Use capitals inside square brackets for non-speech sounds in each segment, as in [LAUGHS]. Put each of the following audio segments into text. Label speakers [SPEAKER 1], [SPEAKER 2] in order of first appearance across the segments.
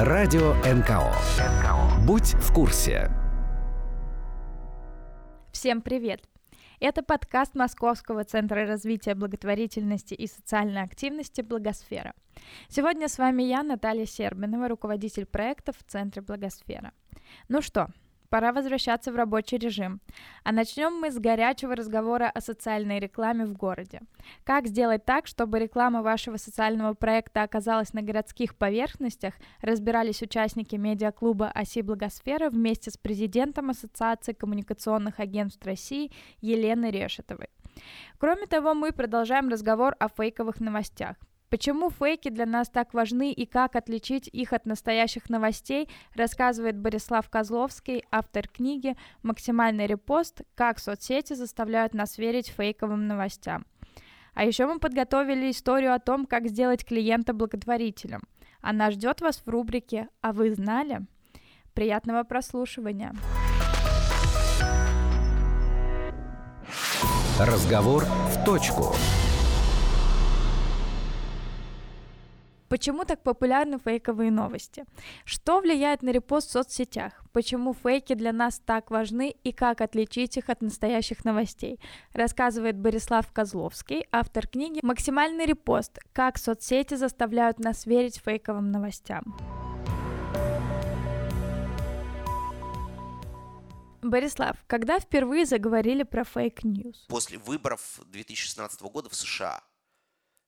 [SPEAKER 1] Радио НКО. Будь в курсе.
[SPEAKER 2] Всем привет! Это подкаст Московского центра развития благотворительности и социальной активности «Благосфера». Сегодня с вами я, Наталья Сербинова, руководитель проектов в Центре «Благосфера». Ну что, Пора возвращаться в рабочий режим. А начнем мы с горячего разговора о социальной рекламе в городе. Как сделать так, чтобы реклама вашего социального проекта оказалась на городских поверхностях, разбирались участники медиаклуба «Оси Благосфера» вместе с президентом Ассоциации коммуникационных агентств России Еленой Решетовой. Кроме того, мы продолжаем разговор о фейковых новостях. Почему фейки для нас так важны и как отличить их от настоящих новостей, рассказывает Борислав Козловский, автор книги «Максимальный репост. Как соцсети заставляют нас верить фейковым новостям». А еще мы подготовили историю о том, как сделать клиента благотворителем. Она ждет вас в рубрике «А вы знали?». Приятного прослушивания!
[SPEAKER 1] Разговор в точку.
[SPEAKER 2] Почему так популярны фейковые новости? Что влияет на репост в соцсетях? Почему фейки для нас так важны и как отличить их от настоящих новостей? Рассказывает Борислав Козловский, автор книги «Максимальный репост. Как соцсети заставляют нас верить фейковым новостям». Борислав, когда впервые заговорили про fake news?
[SPEAKER 3] После выборов 2016 года в США,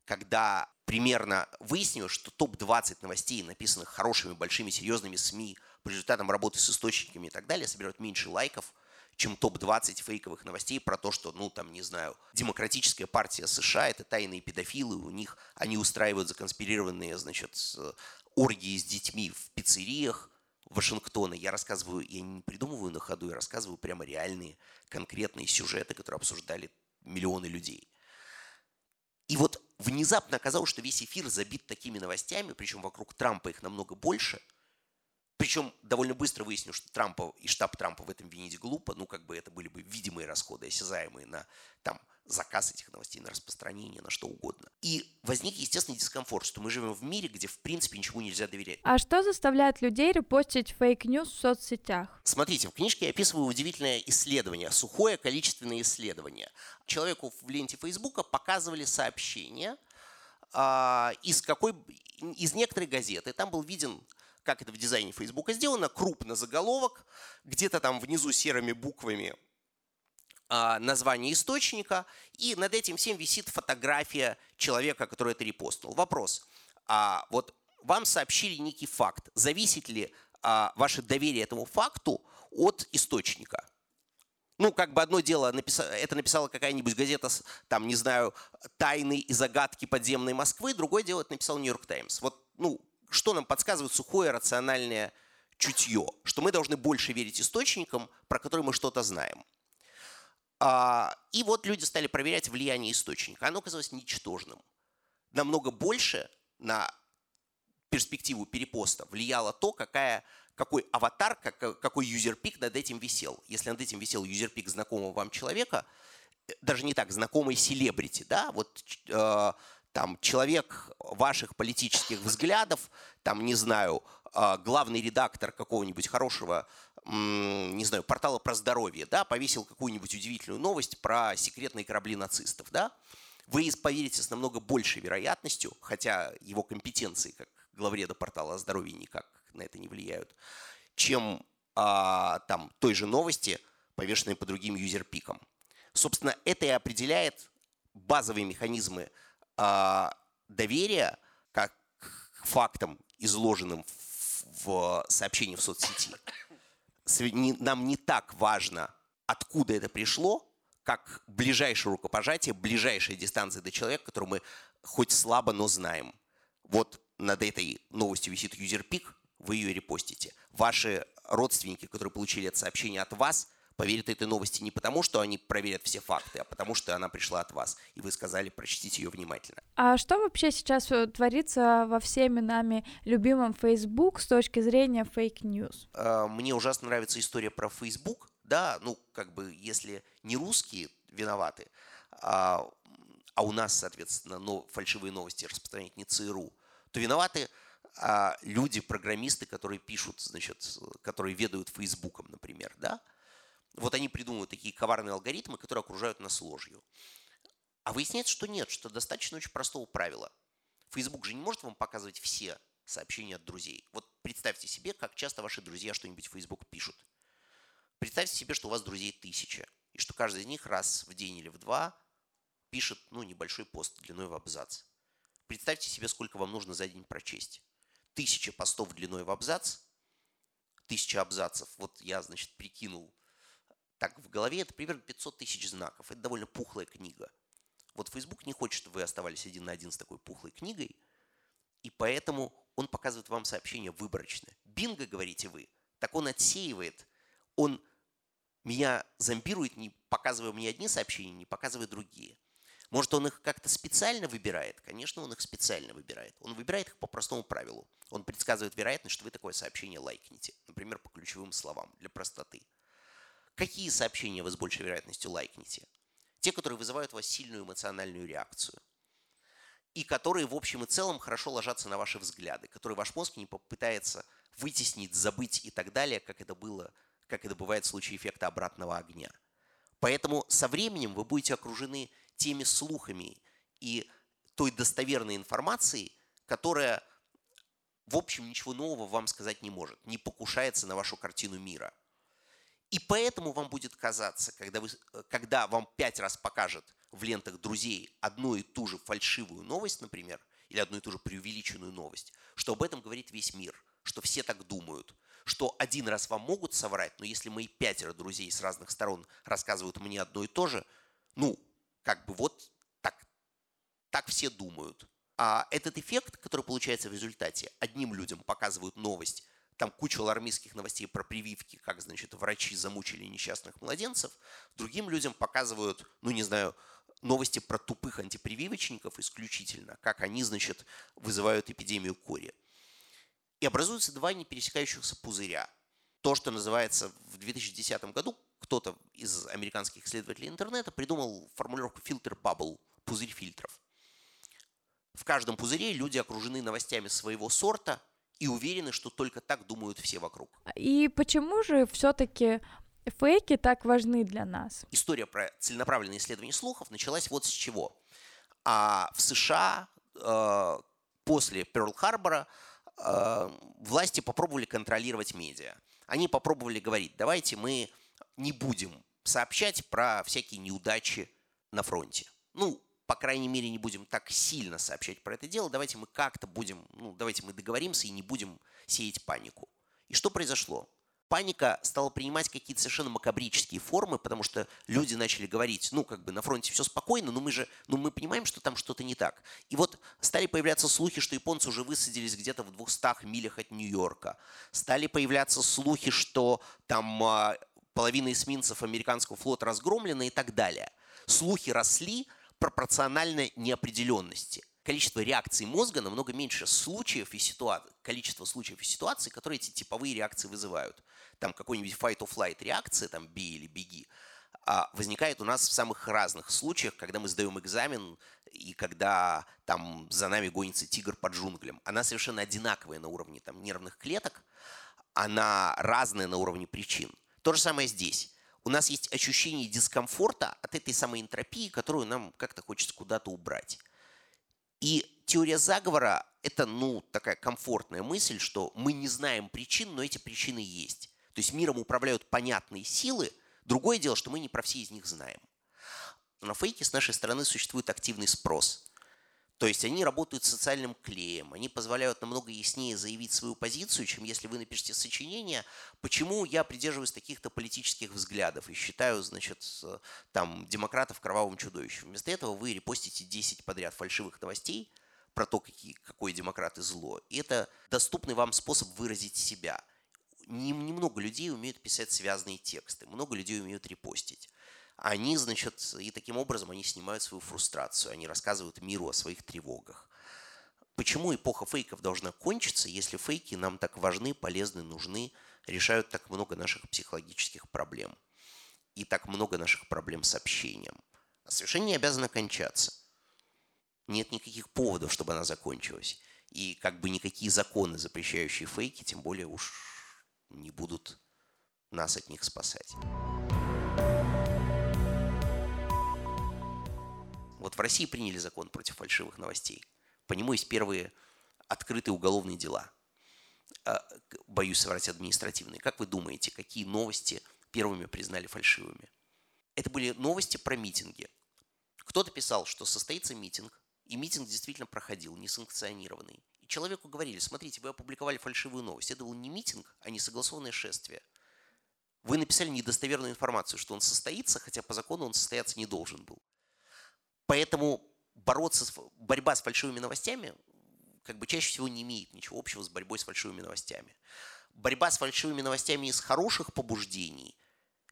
[SPEAKER 3] когда примерно выяснилось, что топ-20 новостей, написанных хорошими, большими, серьезными СМИ, по результатам работы с источниками и так далее, собирают меньше лайков, чем топ-20 фейковых новостей про то, что, ну, там, не знаю, демократическая партия США – это тайные педофилы, у них они устраивают законспирированные, значит, оргии с детьми в пиццериях Вашингтона. Я рассказываю, я не придумываю на ходу, я рассказываю прямо реальные, конкретные сюжеты, которые обсуждали миллионы людей. И вот внезапно оказалось, что весь эфир забит такими новостями, причем вокруг Трампа их намного больше. Причем довольно быстро выяснилось, что Трампа и штаб Трампа в этом винить глупо. Ну, как бы это были бы видимые расходы, осязаемые на там, заказ этих новостей, на распространение, на что угодно. И возник естественный дискомфорт, что мы живем в мире, где в принципе ничему нельзя доверять.
[SPEAKER 2] А что заставляет людей репостить fake news в соцсетях?
[SPEAKER 3] Смотрите, в книжке я описываю удивительное исследование, сухое количественное исследование. Человеку в ленте Фейсбука показывали сообщение а, из какой из некоторой газеты. Там был виден как это в дизайне Фейсбука сделано, крупно заголовок, где-то там внизу серыми буквами название источника, и над этим всем висит фотография человека, который это репостнул. Вопрос. А вот вам сообщили некий факт. Зависит ли а, ваше доверие этому факту от источника? Ну, как бы одно дело, это написала какая-нибудь газета, там, не знаю, «Тайны и загадки подземной Москвы», другое дело, это написал «Нью-Йорк Таймс». Вот, ну, что нам подсказывает сухое рациональное чутье? Что мы должны больше верить источникам, про которые мы что-то знаем. А, и вот люди стали проверять влияние источника. Оно оказалось ничтожным. Намного больше на перспективу перепоста влияло то, какая, какой аватар, как, какой юзерпик над этим висел. Если над этим висел юзерпик знакомого вам человека, э, даже не так, знакомый селебрити, да, вот э, там человек ваших политических взглядов, там, не знаю, э, главный редактор какого-нибудь хорошего не знаю, портала про здоровье, да, повесил какую-нибудь удивительную новость про секретные корабли нацистов, да, вы поверите с намного большей вероятностью, хотя его компетенции как главреда портала о здоровье никак на это не влияют, чем а, там той же новости, повешенной по другим юзерпикам. Собственно, это и определяет базовые механизмы а, доверия как к фактам, изложенным в, в сообщении в соцсети нам не так важно, откуда это пришло, как ближайшее рукопожатие, ближайшая дистанция до человека, которого мы хоть слабо, но знаем. Вот над этой новостью висит юзерпик, вы ее репостите. Ваши родственники, которые получили это сообщение от вас – поверят этой новости не потому, что они проверят все факты, а потому что она пришла от вас, и вы сказали прочтите ее внимательно.
[SPEAKER 2] А что вообще сейчас э, творится во всеми нами любимом Facebook с точки зрения fake news?
[SPEAKER 3] А, мне ужасно нравится история про Facebook, да, ну, как бы, если не русские виноваты, а, а у нас, соответственно, но, фальшивые новости распространять не ЦРУ, то виноваты а, люди, программисты, которые пишут, значит, которые ведают Фейсбуком, например, да, вот они придумывают такие коварные алгоритмы, которые окружают нас ложью. А выясняется, что нет, что достаточно очень простого правила. Facebook же не может вам показывать все сообщения от друзей. Вот представьте себе, как часто ваши друзья что-нибудь в Facebook пишут. Представьте себе, что у вас друзей тысяча, и что каждый из них раз в день или в два пишет ну, небольшой пост длиной в абзац. Представьте себе, сколько вам нужно за день прочесть. Тысяча постов длиной в абзац, тысяча абзацев. Вот я, значит, прикинул так в голове, это примерно 500 тысяч знаков. Это довольно пухлая книга. Вот Facebook не хочет, чтобы вы оставались один на один с такой пухлой книгой, и поэтому он показывает вам сообщения выборочно. Бинго, говорите вы, так он отсеивает, он меня зомбирует, не показывая мне одни сообщения, не показывая другие. Может, он их как-то специально выбирает? Конечно, он их специально выбирает. Он выбирает их по простому правилу. Он предсказывает вероятность, что вы такое сообщение лайкнете. Например, по ключевым словам, для простоты. Какие сообщения вы с большей вероятностью лайкнете? Те, которые вызывают у вас сильную эмоциональную реакцию. И которые в общем и целом хорошо ложатся на ваши взгляды, которые ваш мозг не попытается вытеснить, забыть и так далее, как это было, как это бывает в случае эффекта обратного огня. Поэтому со временем вы будете окружены теми слухами и той достоверной информацией, которая, в общем, ничего нового вам сказать не может, не покушается на вашу картину мира. И поэтому вам будет казаться, когда, вы, когда вам пять раз покажет в лентах друзей одну и ту же фальшивую новость, например, или одну и ту же преувеличенную новость, что об этом говорит весь мир, что все так думают, что один раз вам могут соврать, но если мои пятеро друзей с разных сторон рассказывают мне одно и то же, ну, как бы вот так, так все думают. А этот эффект, который получается в результате, одним людям показывают новость, там куча алармистских новостей про прививки, как, значит, врачи замучили несчастных младенцев. Другим людям показывают, ну, не знаю, новости про тупых антипрививочников исключительно, как они, значит, вызывают эпидемию кори. И образуются два не пересекающихся пузыря. То, что называется в 2010 году, кто-то из американских исследователей интернета придумал формулировку фильтр bubble, пузырь фильтров. В каждом пузыре люди окружены новостями своего сорта, и уверены, что только так думают все вокруг.
[SPEAKER 4] И почему же все-таки фейки так важны для нас?
[SPEAKER 3] История про целенаправленное исследование слухов началась вот с чего. А в США э, после Перл-Харбора э, власти попробовали контролировать медиа. Они попробовали говорить, давайте мы не будем сообщать про всякие неудачи на фронте. Ну, по крайней мере, не будем так сильно сообщать про это дело, давайте мы как-то будем, ну, давайте мы договоримся и не будем сеять панику. И что произошло? Паника стала принимать какие-то совершенно макабрические формы, потому что люди начали говорить, ну, как бы на фронте все спокойно, но мы же, ну, мы понимаем, что там что-то не так. И вот стали появляться слухи, что японцы уже высадились где-то в 200 милях от Нью-Йорка. Стали появляться слухи, что там а, половина эсминцев американского флота разгромлена и так далее. Слухи росли, пропорционально неопределенности. Количество реакций мозга намного меньше случаев и ситуаций, количество случаев и ситуаций, которые эти типовые реакции вызывают. Там какой-нибудь fight or flight реакция, там бей или беги, а возникает у нас в самых разных случаях, когда мы сдаем экзамен и когда там за нами гонится тигр под джунглям. Она совершенно одинаковая на уровне там, нервных клеток, она разная на уровне причин. То же самое здесь у нас есть ощущение дискомфорта от этой самой энтропии, которую нам как-то хочется куда-то убрать. И теория заговора – это, ну, такая комфортная мысль, что мы не знаем причин, но эти причины есть. То есть миром управляют понятные силы. Другое дело, что мы не про все из них знаем. На фейке с нашей стороны существует активный спрос. То есть они работают социальным клеем, они позволяют намного яснее заявить свою позицию, чем если вы напишете сочинение, почему я придерживаюсь таких-то политических взглядов и считаю, значит, там, демократов кровавым чудовищем. Вместо этого вы репостите 10 подряд фальшивых новостей про то, какие, какой демократы зло. И это доступный вам способ выразить себя. Немного людей умеют писать связанные тексты, много людей умеют репостить они, значит, и таким образом они снимают свою фрустрацию, они рассказывают миру о своих тревогах. Почему эпоха фейков должна кончиться, если фейки нам так важны, полезны, нужны, решают так много наших психологических проблем и так много наших проблем с общением? А совершенно не кончаться. Нет никаких поводов, чтобы она закончилась. И как бы никакие законы, запрещающие фейки, тем более уж не будут нас от них спасать. Вот в России приняли закон против фальшивых новостей. По нему есть первые открытые уголовные дела. А, боюсь соврать административные. Как вы думаете, какие новости первыми признали фальшивыми? Это были новости про митинги. Кто-то писал, что состоится митинг, и митинг действительно проходил, несанкционированный. И человеку говорили, смотрите, вы опубликовали фальшивую новость. Это был не митинг, а несогласованное шествие. Вы написали недостоверную информацию, что он состоится, хотя по закону он состояться не должен был. Поэтому бороться, с, борьба с фальшивыми новостями как бы чаще всего не имеет ничего общего с борьбой с фальшивыми новостями. Борьба с фальшивыми новостями из хороших побуждений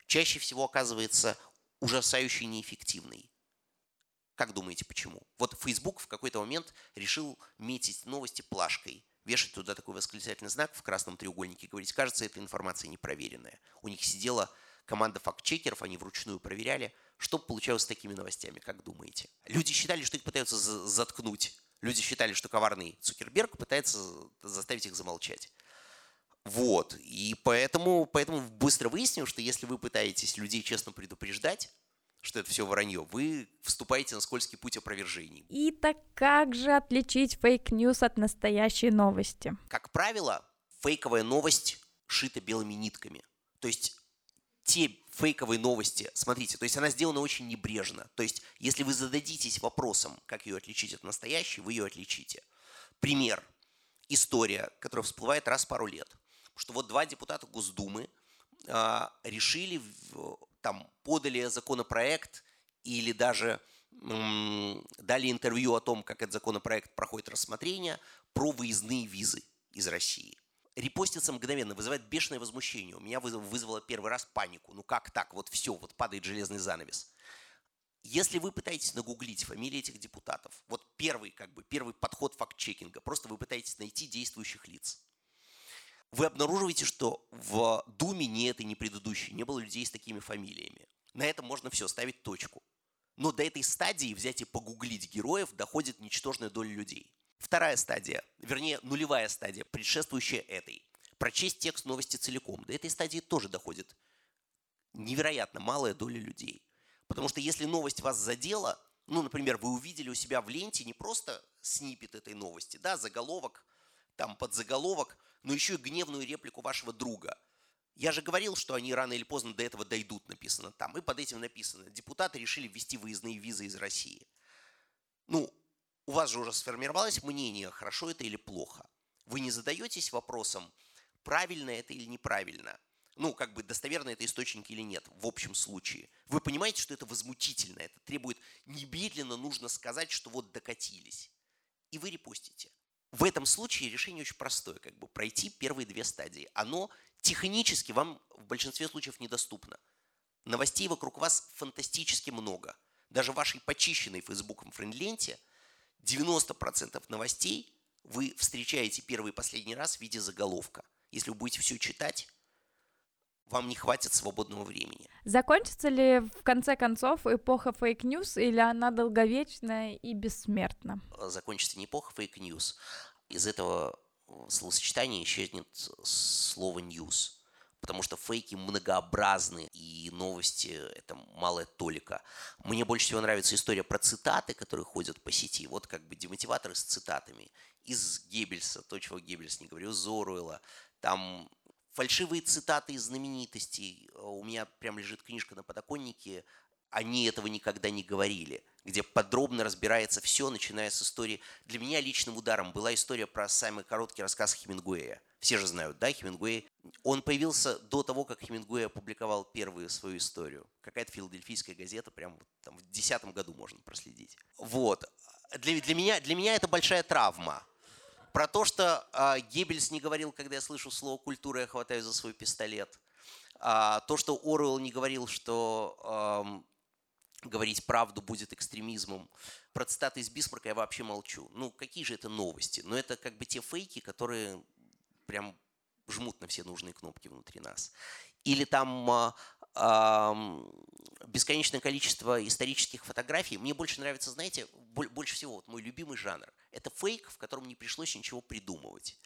[SPEAKER 3] чаще всего оказывается ужасающе неэффективной. Как думаете, почему? Вот Facebook в какой-то момент решил метить новости плашкой, вешать туда такой восклицательный знак в красном треугольнике и говорить, кажется, эта информация непроверенная. У них сидела команда факт-чекеров, они вручную проверяли, что получалось с такими новостями, как думаете? Люди считали, что их пытаются заткнуть. Люди считали, что коварный Цукерберг пытается заставить их замолчать. Вот. И поэтому, поэтому быстро выяснил, что если вы пытаетесь людей честно предупреждать, что это все вранье, вы вступаете на скользкий путь опровержений.
[SPEAKER 4] И так как же отличить fake news от настоящей новости?
[SPEAKER 3] Как правило, фейковая новость шита белыми нитками. То есть те фейковые новости, смотрите, то есть она сделана очень небрежно. То есть если вы зададитесь вопросом, как ее отличить от настоящей, вы ее отличите. Пример. История, которая всплывает раз в пару лет. Что вот два депутата Госдумы э, решили там подали законопроект или даже дали интервью о том, как этот законопроект проходит рассмотрение, про выездные визы из России. Репостится мгновенно, вызывает бешеное возмущение. У меня вызвало первый раз панику. Ну как так? Вот все, вот падает железный занавес. Если вы пытаетесь нагуглить фамилии этих депутатов, вот первый, как бы, первый подход факт-чекинга, просто вы пытаетесь найти действующих лиц вы обнаруживаете, что в Думе ни этой, ни предыдущей не было людей с такими фамилиями. На этом можно все, ставить точку. Но до этой стадии взять и погуглить героев доходит ничтожная доля людей. Вторая стадия, вернее нулевая стадия, предшествующая этой. Прочесть текст новости целиком. До этой стадии тоже доходит невероятно малая доля людей. Потому что если новость вас задела, ну, например, вы увидели у себя в ленте не просто снипет этой новости, да, заголовок, там подзаголовок, но еще и гневную реплику вашего друга. Я же говорил, что они рано или поздно до этого дойдут, написано там. И под этим написано, депутаты решили ввести выездные визы из России. Ну, у вас же уже сформировалось мнение, хорошо это или плохо. Вы не задаетесь вопросом, правильно это или неправильно. Ну, как бы достоверно это источник или нет, в общем случае. Вы понимаете, что это возмутительно, это требует немедленно нужно сказать, что вот докатились. И вы репостите. В этом случае решение очень простое, как бы пройти первые две стадии. Оно технически вам в большинстве случаев недоступно. Новостей вокруг вас фантастически много. Даже в вашей почищенной Фейсбуком френд-ленте 90% новостей вы встречаете первый и последний раз в виде заголовка. Если вы будете все читать, вам не хватит свободного времени.
[SPEAKER 4] Закончится ли в конце концов эпоха fake news или она долговечная и бессмертна?
[SPEAKER 3] Закончится не эпоха fake news. Из этого словосочетания исчезнет слово «news». Потому что фейки многообразны, и новости – это малая толика. Мне больше всего нравится история про цитаты, которые ходят по сети. Вот как бы демотиваторы с цитатами. Из Геббельса, то, чего Геббельс не говорил, Зоруэла. Там фальшивые цитаты из знаменитостей. У меня прям лежит книжка на подоконнике. Они этого никогда не говорили, где подробно разбирается все, начиная с истории. Для меня личным ударом была история про самый короткий рассказ Хемингуэя. Все же знают, да, Хемингуэй. Он появился до того, как Хемингуэй опубликовал первую свою историю. Какая-то филадельфийская газета, прям там в десятом году можно проследить. Вот. Для, для, меня, для меня это большая травма. Про то, что э, Геббельс не говорил, когда я слышу слово «культура», я хватаю за свой пистолет. А, то, что Оруэлл не говорил, что э, говорить правду будет экстремизмом. Про цитаты из Бисмарка я вообще молчу. Ну, какие же это новости? Но ну, это как бы те фейки, которые прям жмут на все нужные кнопки внутри нас. Или там бесконечное количество исторических фотографий. Мне больше нравится, знаете, больше всего вот мой любимый жанр. Это фейк, в котором не пришлось ничего придумывать.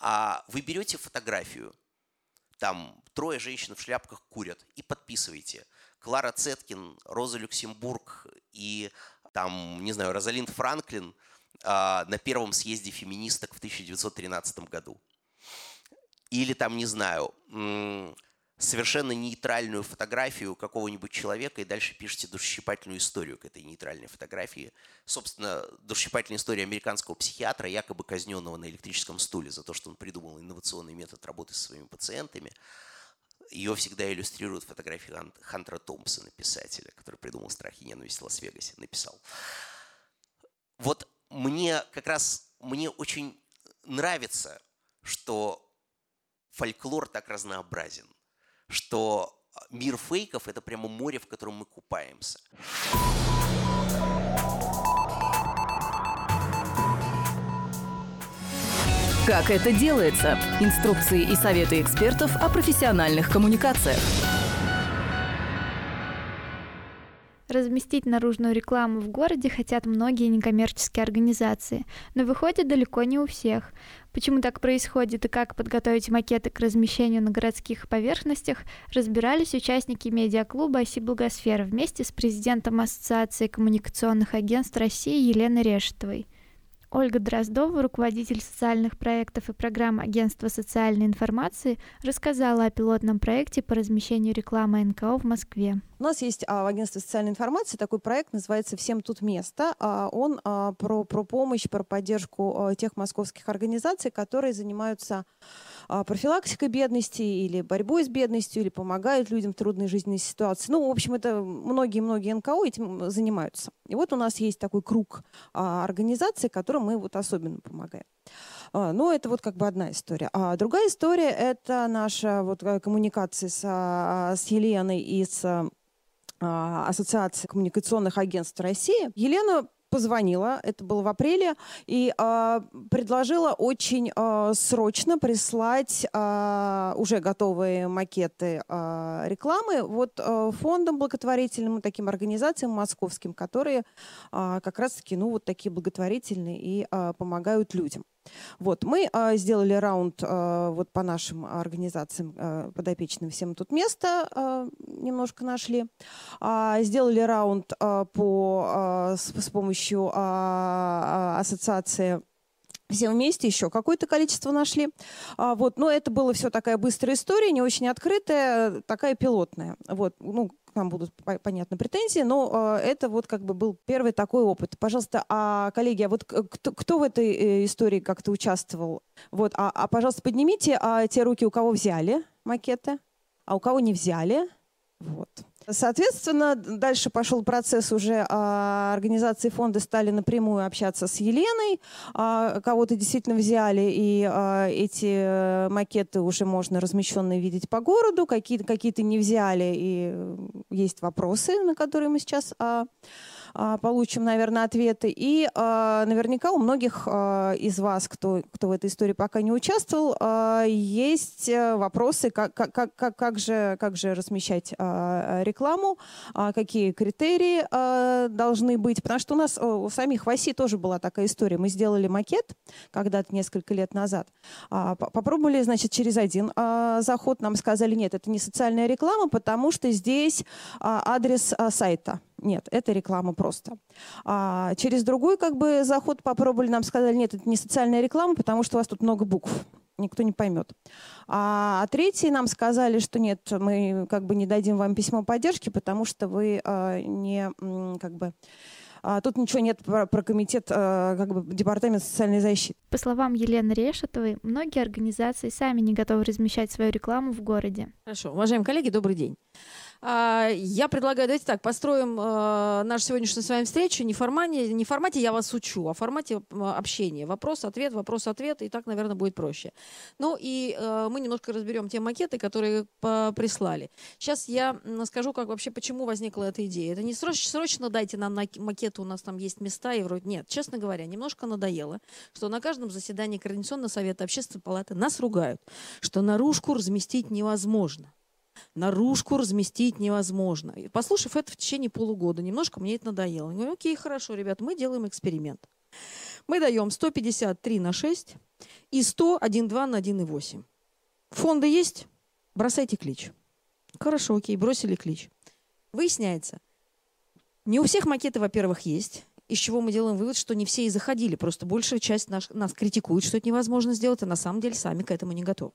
[SPEAKER 3] А вы берете фотографию, там трое женщин в шляпках курят и подписываете. Клара Цеткин, Роза Люксембург и там, не знаю, Розалинд Франклин а, на первом съезде феминисток в 1913 году. Или там, не знаю, совершенно нейтральную фотографию какого-нибудь человека и дальше пишете душесчипательную историю к этой нейтральной фотографии. Собственно, душесчипательная история американского психиатра, якобы казненного на электрическом стуле за то, что он придумал инновационный метод работы со своими пациентами. Ее всегда иллюстрируют фотографии Хантера Томпсона, писателя, который придумал «Страх и ненависть в Лас-Вегасе», написал. Вот мне как раз, мне очень нравится, что фольклор так разнообразен что мир фейков – это прямо море, в котором мы купаемся.
[SPEAKER 5] Как это делается? Инструкции и советы экспертов о профессиональных коммуникациях.
[SPEAKER 4] Разместить наружную рекламу в городе хотят многие некоммерческие организации, но выходит далеко не у всех. Почему так происходит и как подготовить макеты к размещению на городских поверхностях, разбирались участники медиаклуба «Оси Благосфера» вместе с президентом Ассоциации коммуникационных агентств России Еленой Решетовой – Ольга Дроздова, руководитель социальных проектов и программ Агентства социальной информации, рассказала о пилотном проекте по размещению рекламы НКО в Москве.
[SPEAKER 6] У нас есть а, в Агентстве социальной информации такой проект, называется «Всем тут место». А, он а, про, про помощь, про поддержку а, тех московских организаций, которые занимаются профилактикой бедности или борьбой с бедностью, или помогают людям в трудной жизненной ситуации. Ну, в общем, это многие-многие НКО этим занимаются. И вот у нас есть такой круг а, организаций, которым мы вот особенно помогаем. А, ну, это вот как бы одна история. А другая история – это наша вот э, коммуникация с, с Еленой и с Ассоциации коммуникационных агентств России. Елена позвонила, это было в апреле, и э, предложила очень э, срочно прислать э, уже готовые макеты э, рекламы вот э, фондам благотворительным, таким организациям московским, которые э, как раз-таки, ну, вот такие благотворительные и э, помогают людям. Вот, мы а, сделали раунд а, вот по нашим организациям а, подопечным «Всем тут место», а, немножко нашли. А, сделали раунд а, по, а, с, с помощью а, ассоциации все вместе еще какое-то количество нашли. А, вот, но это была все такая быстрая история, не очень открытая, такая пилотная. Вот, ну, нам будут, понятно, претензии, но э, это вот как бы был первый такой опыт. Пожалуйста, а, коллеги, а вот кто, кто в этой э, истории как-то участвовал? Вот, а, а пожалуйста, поднимите а, те руки, у кого взяли макеты, а у кого не взяли. Вот. Соответственно, дальше пошел процесс уже а, организации фонда стали напрямую общаться с Еленой, а, кого-то действительно взяли, и а, эти э, макеты уже можно размещенные видеть по городу, какие-то какие не взяли, и есть вопросы, на которые мы сейчас получим, наверное, ответы. И а, наверняка у многих а, из вас, кто, кто в этой истории пока не участвовал, есть э, вопросы, как, как, как, как, же, как же размещать рекламу, какие критерии должны быть. Потому что у нас у самих в ОСИ тоже была такая история. Мы сделали макет когда-то несколько лет назад. Попробовали, значит, через один заход. Нам сказали, нет, это не социальная реклама, потому что здесь адрес сайта. Нет, это реклама просто. А через другой как бы заход попробовали, нам сказали, нет, это не социальная реклама, потому что у вас тут много букв никто не поймет. А, а третьи нам сказали, что нет, мы как бы не дадим вам письмо поддержки, потому что вы а, не как бы а, тут ничего нет про, про комитет, а, как бы департамент социальной защиты.
[SPEAKER 4] По словам Елены Решетовой, многие организации сами не готовы размещать свою рекламу в городе.
[SPEAKER 7] Хорошо, уважаемые коллеги, добрый день. А, я предлагаю, давайте так, построим э, нашу сегодняшнюю с вами встречу не в формате, не в формате «я вас учу», а в формате общения. Вопрос-ответ, вопрос-ответ, и так, наверное, будет проще. Ну и э, мы немножко разберем те макеты, которые прислали. Сейчас я скажу, как вообще, почему возникла эта идея. Это не срочно, срочно дайте нам на макеты, у нас там есть места, и вроде нет. Честно говоря, немножко надоело, что на каждом заседании Координационного совета Общественной палаты нас ругают, что наружку разместить невозможно. Наружку разместить невозможно. И послушав это в течение полугода, немножко мне это надоело. Я говорю, окей, хорошо, ребят, мы делаем эксперимент. Мы даем 153 на 6 и 100, 1,2 на 1,8. Фонды есть? Бросайте клич. Хорошо, окей, бросили клич. Выясняется, не у всех макеты, во-первых, есть, из чего мы делаем вывод, что не все и заходили, просто большая часть наш, нас критикует, что это невозможно сделать, а на самом деле сами к этому не готовы.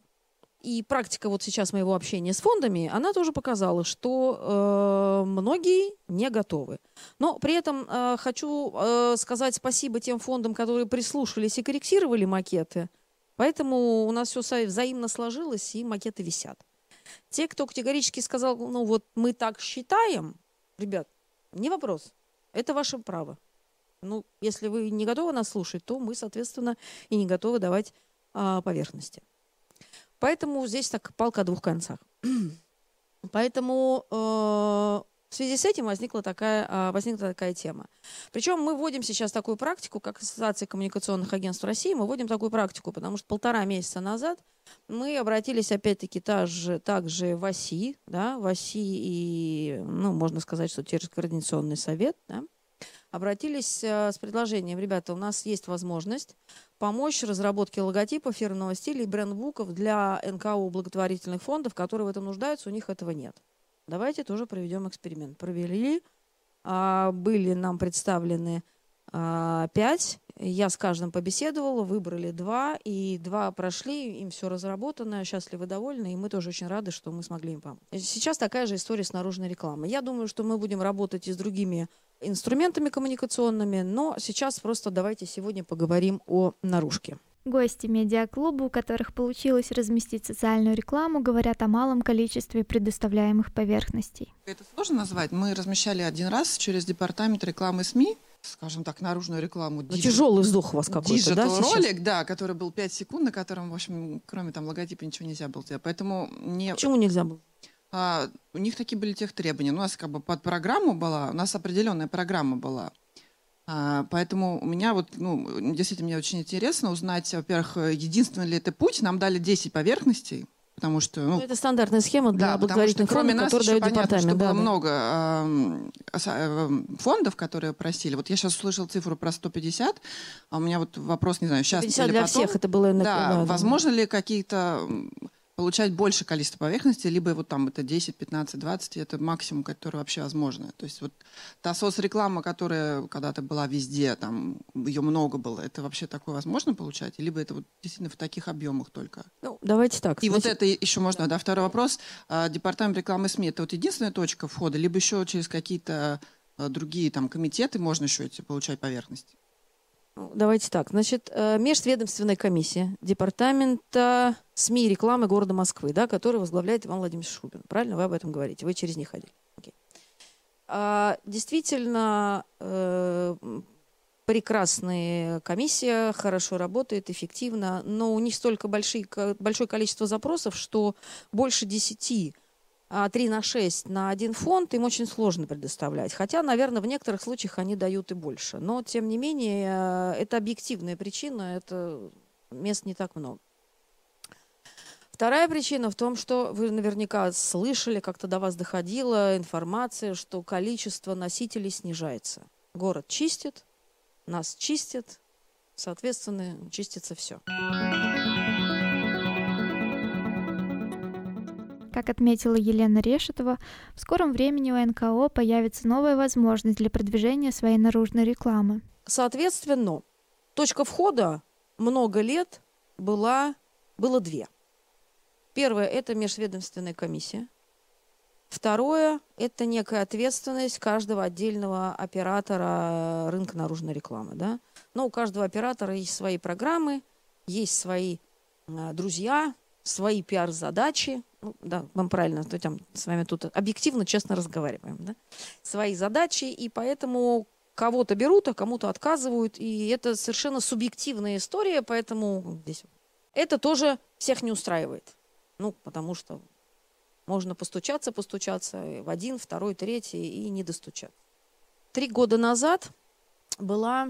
[SPEAKER 7] И практика вот сейчас моего общения с фондами, она тоже показала, что э, многие не готовы. Но при этом э, хочу э, сказать спасибо тем фондам, которые прислушались и корректировали макеты. Поэтому у нас все взаимно сложилось, и макеты висят. Те, кто категорически сказал, ну вот мы так считаем, ребят, не вопрос, это ваше право. Ну, если вы не готовы нас слушать, то мы, соответственно, и не готовы давать а, поверхности. Поэтому здесь так палка о двух концах. [CLEARS THROAT] Поэтому э, в связи с этим возникла такая, э, возникла такая тема. Причем мы вводим сейчас такую практику, как Ассоциация коммуникационных агентств России, мы вводим такую практику, потому что полтора месяца назад мы обратились опять-таки также, также в ОСИ, да, в ОСИ и, ну, можно сказать, что через Координационный совет, да, обратились э, с предложением, ребята, у нас есть возможность помочь разработке логотипа фирменного стиля и брендбуков для НКО благотворительных фондов, которые в этом нуждаются, у них этого нет. Давайте тоже проведем эксперимент. Провели, а, были нам представлены а, пять. Я с каждым побеседовала, выбрали два, и два прошли, им все разработано, счастливы, довольны, и мы тоже очень рады, что мы смогли им помочь. Сейчас такая же история с наружной рекламой. Я думаю, что мы будем работать и с другими инструментами коммуникационными, но сейчас просто давайте сегодня поговорим о наружке.
[SPEAKER 4] Гости медиаклуба, у которых получилось разместить социальную рекламу, говорят о малом количестве предоставляемых поверхностей.
[SPEAKER 8] Это сложно назвать. Мы размещали один раз через департамент рекламы СМИ скажем так, наружную рекламу.
[SPEAKER 7] Ну, тяжелый вздох у вас какой-то, да,
[SPEAKER 8] ролик, да, который был 5 секунд, на котором, в общем, кроме там логотипа ничего нельзя было сделать. Поэтому не...
[SPEAKER 7] Почему нельзя было?
[SPEAKER 8] А, у них такие были тех требования. У нас как бы под программу была, у нас определенная программа была. А, поэтому у меня вот, ну, действительно, мне очень интересно узнать, во-первых, единственный ли это путь. Нам дали 10 поверхностей, потому что... Ну,
[SPEAKER 7] ну, это стандартная схема для да, благотворительных что,
[SPEAKER 8] кроме
[SPEAKER 7] фондов,
[SPEAKER 8] нас
[SPEAKER 7] дают
[SPEAKER 8] понятно,
[SPEAKER 7] департамент.
[SPEAKER 8] Что
[SPEAKER 7] да,
[SPEAKER 8] было
[SPEAKER 7] да.
[SPEAKER 8] много э, фондов, которые просили. Вот я сейчас услышала цифру про 150, а у меня вот вопрос, не знаю, сейчас
[SPEAKER 7] 150
[SPEAKER 8] или
[SPEAKER 7] для
[SPEAKER 8] потом.
[SPEAKER 7] всех это было...
[SPEAKER 8] Да, да, возможно ли какие-то получать больше количество поверхностей, либо вот там это 10, 15, 20, это максимум, который вообще возможно. То есть вот та соцреклама, которая когда-то была везде, там ее много было, это вообще такое возможно получать? Либо это вот действительно в таких объемах только?
[SPEAKER 7] Ну, давайте так.
[SPEAKER 8] И значит... вот это еще можно, да, второй вопрос. А, департамент рекламы СМИ, это вот единственная точка входа, либо еще через какие-то а, другие там комитеты можно еще эти получать поверхности?
[SPEAKER 7] Ну, давайте так. Значит, э, межведомственная комиссия департамента СМИ и рекламы города Москвы, да, который возглавляет Иван Владимирович Шубин. Правильно вы об этом говорите? Вы через них ходили. Окей. А, действительно, э, прекрасная комиссия, хорошо работает, эффективно, но у них столько большие, большое количество запросов, что больше десяти 3 на 6 на один фонд им очень сложно предоставлять. Хотя, наверное, в некоторых случаях они дают и больше. Но, тем не менее, э, это объективная причина, это мест не так много. Вторая причина в том, что вы наверняка слышали, как-то до вас доходила информация, что количество носителей снижается. Город чистит, нас чистит, соответственно, чистится все.
[SPEAKER 4] Как отметила Елена Решетова, в скором времени у НКО появится новая возможность для продвижения своей наружной рекламы.
[SPEAKER 7] Соответственно, точка входа много лет была, было две. Первое – это межведомственная комиссия. Второе – это некая ответственность каждого отдельного оператора рынка наружной рекламы. Да? Но у каждого оператора есть свои программы, есть свои э, друзья, свои пиар-задачи, ну, да, вам правильно, то там с вами тут объективно, честно разговариваем, да, свои задачи, и поэтому кого-то берут, а кому-то отказывают, и это совершенно субъективная история, поэтому здесь это тоже всех не устраивает. Ну, потому что можно постучаться, постучаться в один, второй, третий и не достучать. Три года назад была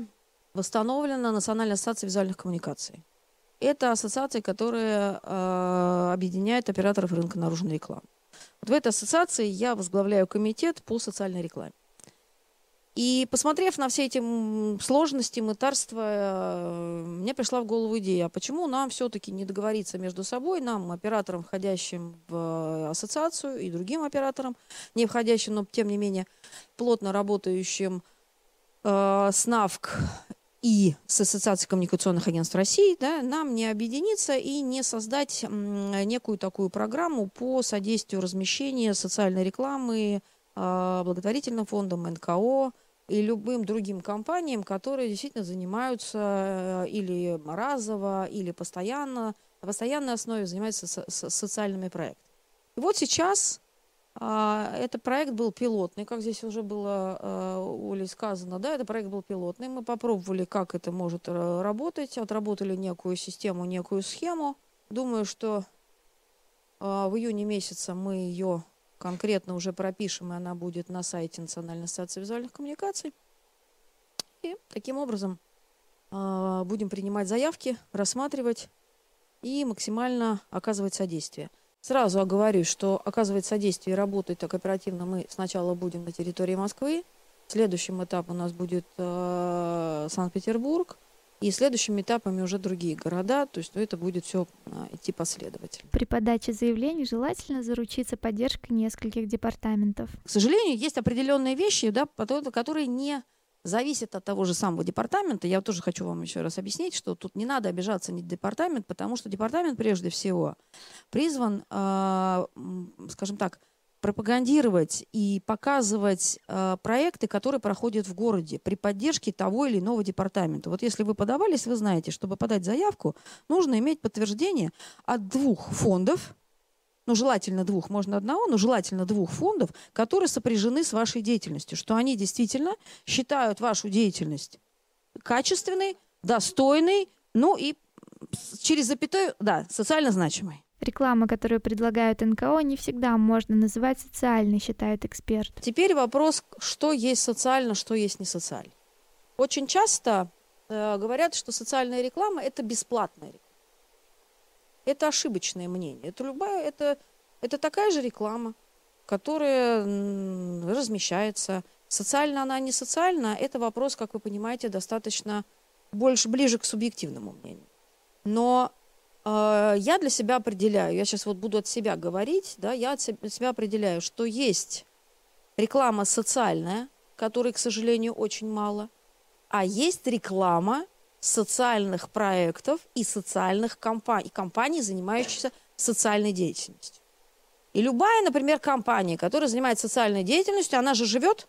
[SPEAKER 7] восстановлена Национальная ассоциация визуальных коммуникаций. Это ассоциация, которая э, объединяет операторов рынка наружной рекламы. Вот в этой ассоциации я возглавляю комитет по социальной рекламе. И посмотрев на все эти сложности, мытарства, э, мне пришла в голову идея, а почему нам все-таки не договориться между собой, нам, операторам, входящим в ассоциацию, и другим операторам, не входящим, но тем не менее плотно работающим э, с НАВК и с Ассоциацией коммуникационных агентств России, да, нам не объединиться и не создать некую такую программу по содействию размещения социальной рекламы э, благотворительным фондам, НКО, и любым другим компаниям, которые действительно занимаются э, или разово, или постоянно, на постоянной основе занимаются со- со- социальными проектами. И вот сейчас а, этот проект был пилотный, как здесь уже было а, Олей сказано, да, этот проект был пилотный. Мы попробовали, как это может э, работать, отработали некую систему, некую схему. Думаю, что а, в июне месяце мы ее конкретно уже пропишем, и она будет на сайте Национальной ассоциации визуальных коммуникаций. И таким образом э, будем принимать заявки, рассматривать и максимально оказывать содействие. Сразу оговорюсь, что оказывать содействие и работать так оперативно мы сначала будем на территории Москвы. Следующим этапом у нас будет э, Санкт-Петербург, и следующими этапами уже другие города, то есть ну, это будет все а, идти последовательно.
[SPEAKER 4] При подаче заявлений желательно заручиться поддержкой нескольких департаментов.
[SPEAKER 7] К сожалению, есть определенные вещи, да, которые не зависят от того же самого департамента. Я тоже хочу вам еще раз объяснить, что тут не надо обижаться на департамент, потому что департамент прежде всего призван, э, скажем так, пропагандировать и показывать э, проекты, которые проходят в городе при поддержке того или иного департамента. Вот если вы подавались, вы знаете, чтобы подать заявку, нужно иметь подтверждение от двух фондов, ну, желательно двух, можно одного, но желательно двух фондов, которые сопряжены с вашей деятельностью, что они действительно считают вашу деятельность качественной, достойной, ну и через запятую, да, социально значимой.
[SPEAKER 4] Реклама, которую предлагают НКО, не всегда можно называть социальной, считают эксперты.
[SPEAKER 7] Теперь вопрос, что есть социально, что есть не социально. Очень часто э, говорят, что социальная реклама – это бесплатная реклама. Это ошибочное мнение. Это любая, это, это такая же реклама, которая размещается. Социально она, не социальна, это вопрос, как вы понимаете, достаточно больше, ближе к субъективному мнению. Но а, я для себя определяю, я сейчас вот буду от себя говорить, да, я от себя определяю, что есть реклама социальная, которой, к сожалению, очень мало, а есть реклама социальных проектов и социальных компаний, компаний, занимающихся социальной деятельностью. И любая, например, компания, которая занимается социальной деятельностью, она же живет,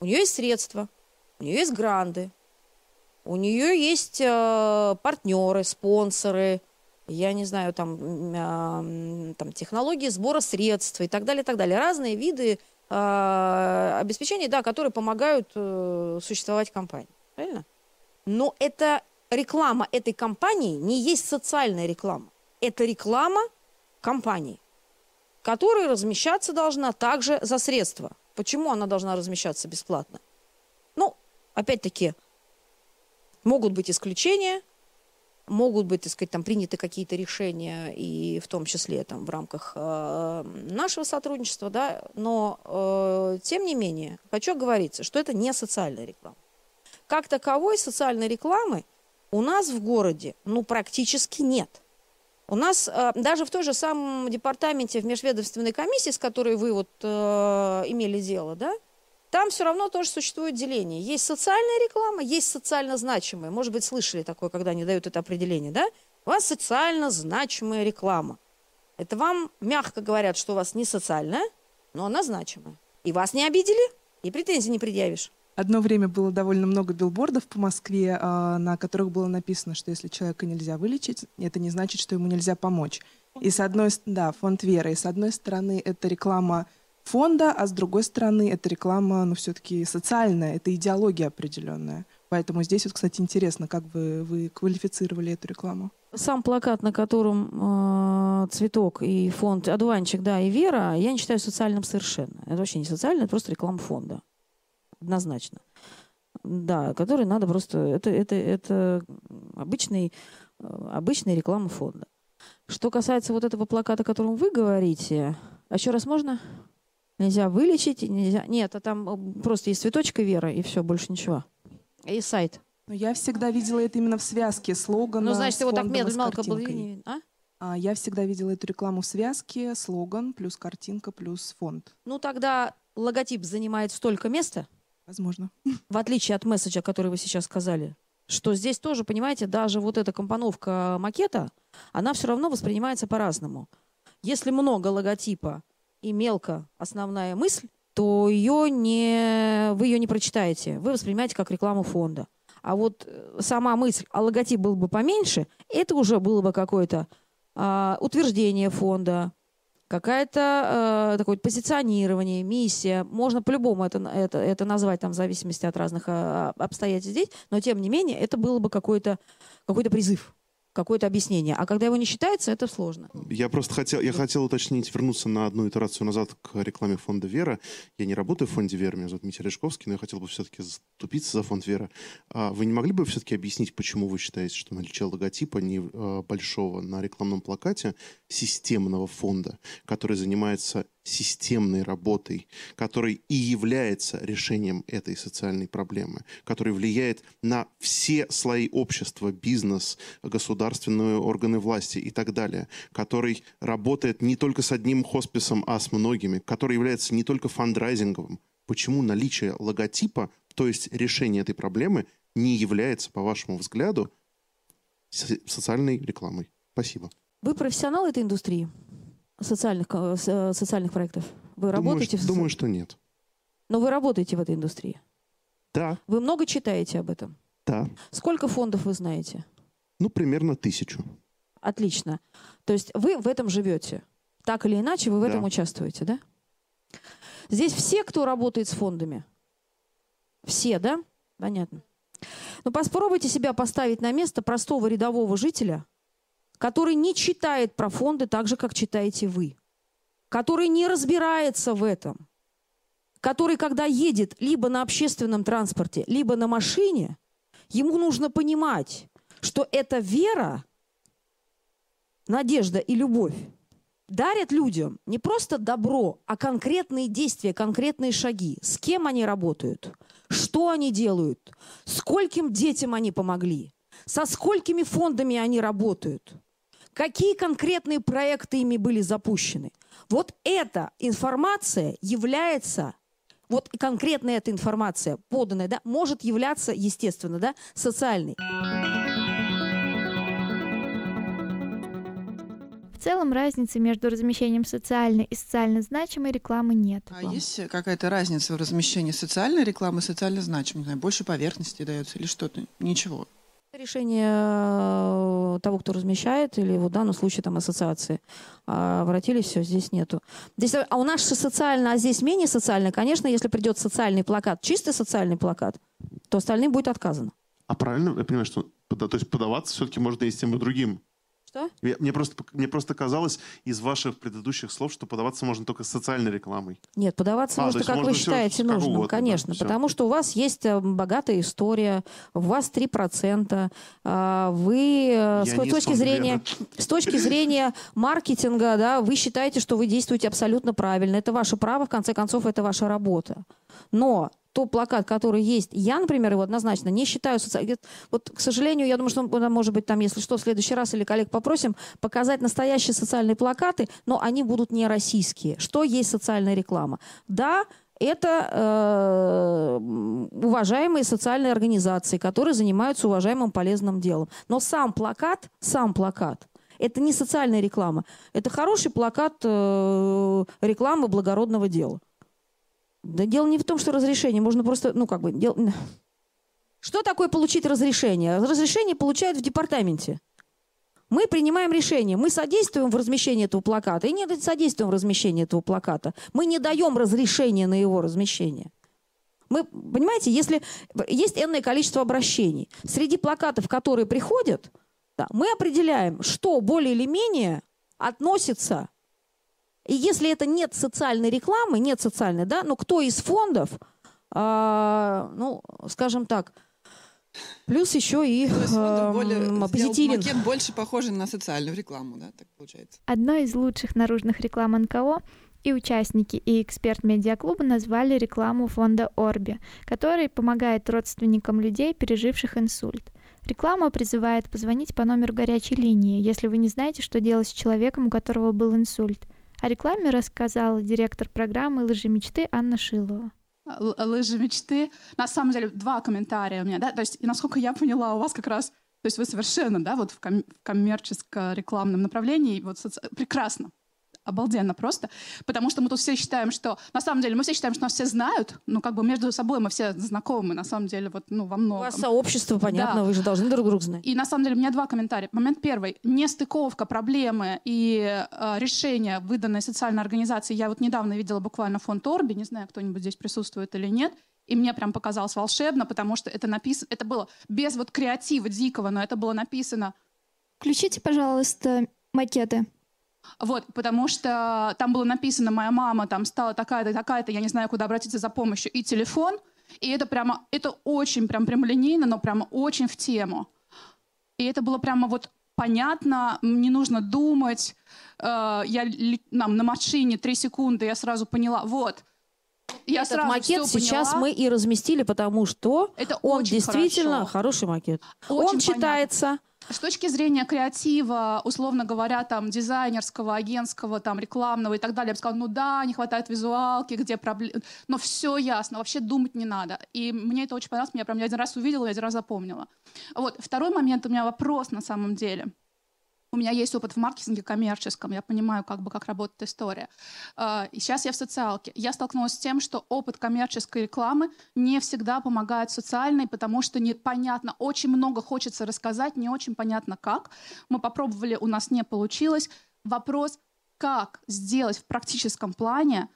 [SPEAKER 7] у нее есть средства, у нее есть гранды, у нее есть э, партнеры, спонсоры, я не знаю, там, э, там технологии сбора средств и так далее, и так далее. Разные виды э, обеспечения, да, которые помогают э, существовать компании. Правильно? Но это реклама этой компании не есть социальная реклама. Это реклама компании, которая размещаться должна также за средства. Почему она должна размещаться бесплатно? Ну, опять-таки, Могут быть исключения, могут быть, так сказать, там приняты какие-то решения, и в том числе там в рамках э, нашего сотрудничества, да, но э, тем не менее хочу говорить, что это не социальная реклама. Как таковой социальной рекламы у нас в городе, ну, практически нет. У нас э, даже в той же самом департаменте в межведомственной комиссии, с которой вы вот э, имели дело, да, там все равно тоже существует деление. Есть социальная реклама, есть социально значимая. Может быть, слышали такое, когда они дают это определение, да? У вас социально значимая реклама. Это вам мягко говорят, что у вас не социальная, но она значимая. И вас не обидели, и претензий не предъявишь.
[SPEAKER 9] Одно время было довольно много билбордов по Москве, а, на которых было написано, что если человека нельзя вылечить, это не значит, что ему нельзя помочь. И с одной, да, фонд веры. И с одной стороны, это реклама фонда, а с другой стороны, это реклама, ну, все-таки социальная, это идеология определенная. Поэтому здесь вот, кстати, интересно, как вы, вы квалифицировали эту рекламу.
[SPEAKER 7] Сам плакат, на котором э, цветок и фонд «Одуванчик», да, и «Вера», я не считаю социальным совершенно. Это вообще не социально, это просто реклама фонда. Однозначно. Да, который надо просто... Это, это, это обычный, э, обычная реклама фонда. Что касается вот этого плаката, о котором вы говорите, А еще раз можно? Нельзя вылечить, нельзя... Нет, а там э, просто есть цветочка Вера, и все, больше ничего. И сайт.
[SPEAKER 9] Но я всегда видела это именно в связке слогана
[SPEAKER 7] Ну, значит, его так
[SPEAKER 9] и с
[SPEAKER 7] медленно мелко было а?
[SPEAKER 9] А, я всегда видела эту рекламу в связке, слоган плюс картинка плюс фонд.
[SPEAKER 7] Ну, тогда логотип занимает столько места,
[SPEAKER 9] Возможно.
[SPEAKER 7] в отличие от месседжа, который вы сейчас сказали, что здесь тоже, понимаете, даже вот эта компоновка макета, она все равно воспринимается по-разному. Если много логотипа и мелко основная мысль, то ее не, вы ее не прочитаете. Вы воспринимаете как рекламу фонда. А вот э, сама мысль, а логотип был бы поменьше, это уже было бы какое-то а, утверждение фонда, какая-то э, такое позиционирование, миссия. Можно по-любому это, это, это назвать там, в зависимости от разных э, обстоятельств здесь, но тем не менее это было бы какой-то какой призыв, какое-то объяснение. А когда его не считается, это сложно.
[SPEAKER 10] Я просто хотел, я хотел уточнить, вернуться на одну итерацию назад к рекламе фонда «Вера». Я не работаю в фонде «Вера», меня зовут Митя Решковский, но я хотел бы все-таки заступиться за фонд «Вера». А вы не могли бы все-таки объяснить, почему вы считаете, что наличие логотипа небольшого на рекламном плакате системного фонда, который занимается системной работой, который и является решением этой социальной проблемы, который влияет на все слои общества, бизнес, государственные органы власти и так далее, который работает не только с одним хосписом, а с многими, который является не только фандрайзинговым. Почему наличие логотипа, то есть решение этой проблемы, не является, по вашему взгляду, со- социальной рекламой? Спасибо.
[SPEAKER 7] Вы профессионал этой индустрии? Социальных, э, э, социальных проектов? Вы работаете в
[SPEAKER 10] Думаю, что нет.
[SPEAKER 7] Но вы работаете в этой индустрии?
[SPEAKER 10] Да,
[SPEAKER 7] Вы много читаете об этом?
[SPEAKER 10] да.
[SPEAKER 7] Сколько фондов вы знаете?
[SPEAKER 10] Ну, примерно тысячу.
[SPEAKER 7] Отлично. То есть вы в этом живете. Так или иначе, вы в
[SPEAKER 10] Да.
[SPEAKER 7] этом участвуете, да? Здесь все, кто работает с фондами? Все, да? Понятно. Ну, попробуйте себя поставить на место простого рядового жителя, который не читает про фонды так же, как читаете вы, который не разбирается в этом, который, когда едет либо на общественном транспорте, либо на машине, ему нужно понимать, что эта вера, надежда и любовь дарят людям не просто добро, а конкретные действия, конкретные шаги. С кем они работают, что они делают, скольким детям они помогли, со сколькими фондами они работают, какие конкретные проекты ими были запущены. Вот эта информация является вот конкретно эта информация, поданная, да, может являться, естественно, да, социальной.
[SPEAKER 4] В целом разницы между размещением социальной и социально значимой рекламы нет.
[SPEAKER 8] А есть какая-то разница в размещении социальной рекламы и социально значимой? Не знаю, больше поверхности дается или что-то? Ничего.
[SPEAKER 7] Решение э, того, кто размещает, или в данном случае там ассоциации. А, обратились, все, здесь нету. Здесь, а у нас же социально, а здесь менее социально. Конечно, если придет социальный плакат, чистый социальный плакат, то остальным будет отказано.
[SPEAKER 10] А правильно я понимаю, что то есть подаваться все-таки можно и с тем, и другим?
[SPEAKER 7] Что?
[SPEAKER 10] Я- Мне просто, мне просто казалось из ваших предыдущих слов, что подаваться можно только с социальной рекламой.
[SPEAKER 7] Нет, подаваться
[SPEAKER 10] А, есть
[SPEAKER 7] как
[SPEAKER 10] можно
[SPEAKER 7] вы считаете
[SPEAKER 10] как
[SPEAKER 7] нужным,
[SPEAKER 10] угодно, да,
[SPEAKER 7] конечно.
[SPEAKER 10] всё.
[SPEAKER 7] потому что у вас есть э, богатая история, у вас 3%, а, вы э, с
[SPEAKER 10] Я не
[SPEAKER 7] точки зрения, с точки зрения маркетинга, да, вы считаете, что вы действуете абсолютно правильно. Это ваше право, в конце концов, это ваша работа. Но тот плакат, который есть, я, например, его однозначно не считаю социальным. Вот, к сожалению, я думаю, что, может быть, там, если что, в следующий раз или коллег попросим показать настоящие социальные плакаты, но они будут не российские. Что есть социальная реклама? Да, это э, уважаемые социальные организации, которые занимаются уважаемым полезным делом. Но сам плакат, сам плакат, это не социальная реклама. Это хороший плакат э, рекламы благородного дела. Да дело не в том, что разрешение. Можно просто, ну, как бы... дел- Что такое получить разрешение? Разрешение получают в департаменте. Мы принимаем решение, мы содействуем в размещении этого плаката и не содействуем в размещении этого плаката. Мы не даем разрешения на его размещение. Мы, понимаете, если есть энное количество обращений, среди плакатов, которые приходят, да, мы определяем, что более или менее относится. И если это нет социальной рекламы, нет социальной, да, ну кто из фондов, а, ну, скажем так, плюс еще и
[SPEAKER 8] фонд более
[SPEAKER 7] позитивен.
[SPEAKER 8] макет больше похожий на социальную рекламу, да, так получается.
[SPEAKER 4] Одной из лучших наружных реклам НКО И участники, и эксперт медиаклуба назвали рекламу фонда Орби, который помогает родственникам людей, переживших инсульт. Реклама призывает позвонить по номеру горячей линии, если вы не знаете, что делать с человеком, у которого был инсульт. О рекламе рассказала директор программы «Лыжи мечты» Анна Шилова
[SPEAKER 11] лыжи мечты. На самом деле, два комментария у меня, да, то есть, насколько я поняла, у вас как раз, то есть вы совершенно, да, вот в коммерческо-рекламном направлении, вот соци... прекрасно обалденно просто, потому что мы тут все считаем, что на самом деле мы все считаем, что нас все знают, ну как бы между собой мы все знакомы, на самом деле вот ну во многом. У
[SPEAKER 7] вас сообщество, понятно, да. вы же должны друг друга знать.
[SPEAKER 11] И на самом деле у меня два комментария. Момент первый: нестыковка проблемы и э, решения выданной социальной организации. Я вот недавно видела буквально фонд Орби, не знаю, кто-нибудь здесь присутствует или нет. И мне прям показалось волшебно, потому что это написано, это было без вот креатива дикого, но это было написано.
[SPEAKER 4] Включите, пожалуйста, макеты.
[SPEAKER 11] Вот, потому что там было написано, моя мама там стала такая-то, такая-то, я не знаю, куда обратиться за помощью, и телефон. И это прямо, это очень прям прямолинейно, но прямо очень в тему. И это было прямо вот понятно, не нужно думать. Э, я нам на машине три секунды, я сразу поняла, вот,
[SPEAKER 7] я Этот макет сейчас мы и разместили, потому что это он действительно хорошо. хороший макет. Очень он читается,
[SPEAKER 11] с точки зрения креатива, условно говоря, там, дизайнерского, агентского, там, рекламного и так далее, я бы сказала, ну да, не хватает визуалки, где проблемы, но все ясно, вообще думать не надо. И мне это очень понравилось, меня прям я один раз увидела, я один раз запомнила. Вот, второй момент, у меня вопрос на самом деле – у меня есть опыт в маркетинге коммерческом, я понимаю, как бы, как работает история. А, сейчас я в социалке. Я столкнулась с тем, что опыт коммерческой рекламы не всегда помогает социальной, потому что непонятно, очень много хочется рассказать, не очень понятно как. Мы попробовали, у нас не получилось. Вопрос, как сделать в практическом плане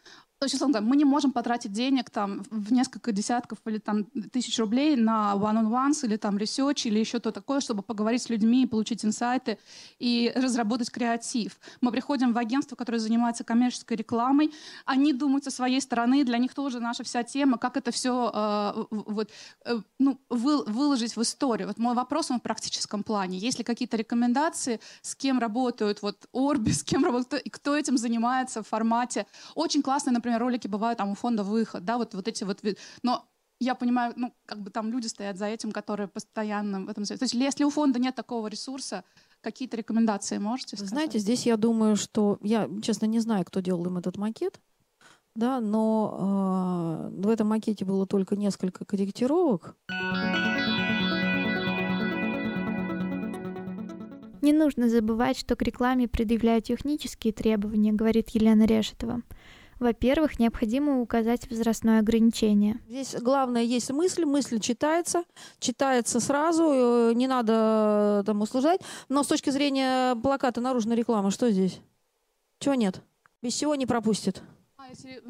[SPEAKER 11] то есть, условно мы не можем потратить денег там, в несколько десятков или там, тысяч рублей на one-on-ones или там research или еще то такое, чтобы поговорить с людьми, получить инсайты и разработать креатив. Мы приходим в агентство, которое занимается коммерческой рекламой. Они думают со своей стороны, для них тоже наша вся тема, как это все э, вот, э, ну, вы, выложить в историю. Вот мой вопрос он в практическом плане. Есть ли какие-то рекомендации, с кем работают вот Орби, с кем работают, и кто этим занимается в формате? Очень классно, например, например, ролики бывают там у фонда выход, да, вот, вот эти вот... Но я понимаю, ну, как бы там люди стоят за этим, которые постоянно в этом... То есть если у фонда нет такого ресурса, какие-то рекомендации можете сказать?
[SPEAKER 7] Знаете, здесь я думаю, что... Я, честно, не знаю, кто делал им этот макет, да, но э, в этом макете было только несколько корректировок.
[SPEAKER 4] Не нужно забывать, что к рекламе предъявляют технические требования, говорит Елена Решетова. Во-первых, необходимо указать возрастное ограничение.
[SPEAKER 7] Здесь главное есть мысль, мысль читается, читается сразу, э, не надо э, там услужать. Но с точки зрения плаката наружной рекламы, что здесь? Чего нет? Без чего не пропустит
[SPEAKER 11] если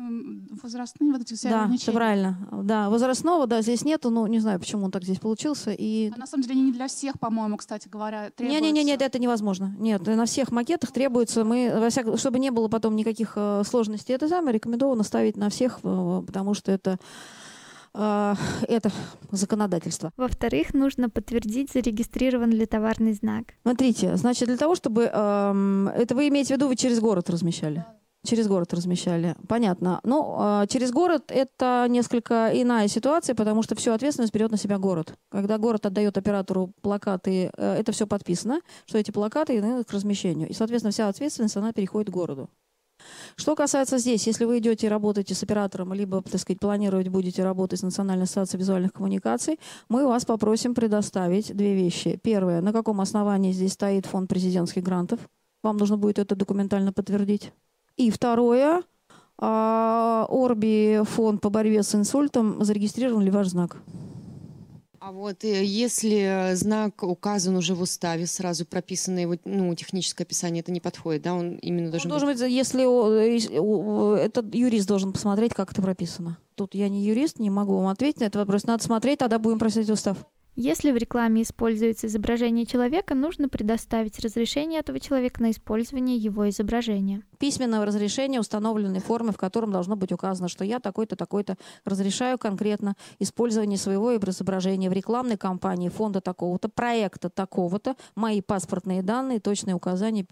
[SPEAKER 11] возрастные вот эти все
[SPEAKER 7] Да, это правильно. Да, возрастного, да, здесь нету, ну, не знаю, почему он так здесь получился. И...
[SPEAKER 11] А на самом деле не для всех, по-моему, кстати говоря,
[SPEAKER 7] требуется. Не-не-не, нет, это невозможно. Нет, на всех макетах требуется, мы, во всяком, чтобы не было потом никаких э, сложностей, это самое рекомендовано ставить на всех, потому что это э, это законодательство.
[SPEAKER 4] Во-вторых, нужно подтвердить, зарегистрирован ли товарный знак.
[SPEAKER 7] Смотрите, значит, для того, чтобы... Э, это вы имеете в виду, вы через город размещали? Да. Через город размещали. Понятно. Ну, а, через город это несколько иная ситуация, потому что всю ответственность берет на себя город. Когда город отдает оператору плакаты, э, это все подписано, что эти плакаты идут к размещению. И, соответственно, вся ответственность, она переходит к городу. Что касается здесь, если вы идете и работаете с оператором, либо, так сказать, планировать будете работать с Национальной ассоциацией визуальных коммуникаций, мы вас попросим предоставить две вещи. Первое, на каком основании здесь стоит фонд президентских грантов. Вам нужно будет это документально подтвердить. И второе, а, Орби, фонд по борьбе с инсультом, зарегистрирован ли ваш знак?
[SPEAKER 12] А вот э, если знак указан уже в уставе, сразу прописано его ну, техническое описание, это не подходит, да? Он именно должен,
[SPEAKER 7] Он должен быть... быть если этот юрист должен посмотреть, как это прописано. Тут я не юрист, не могу вам ответить на этот вопрос. Надо смотреть, тогда будем просить устав.
[SPEAKER 4] Если в рекламе используется изображение человека, нужно предоставить разрешение этого человека на использование его изображения.
[SPEAKER 7] Письменного разрешения установленной формы, в котором должно быть указано, что я такой-то, такой-то разрешаю конкретно использование своего изображения в рекламной кампании фонда такого-то, проекта такого-то, мои паспортные данные, точные указания,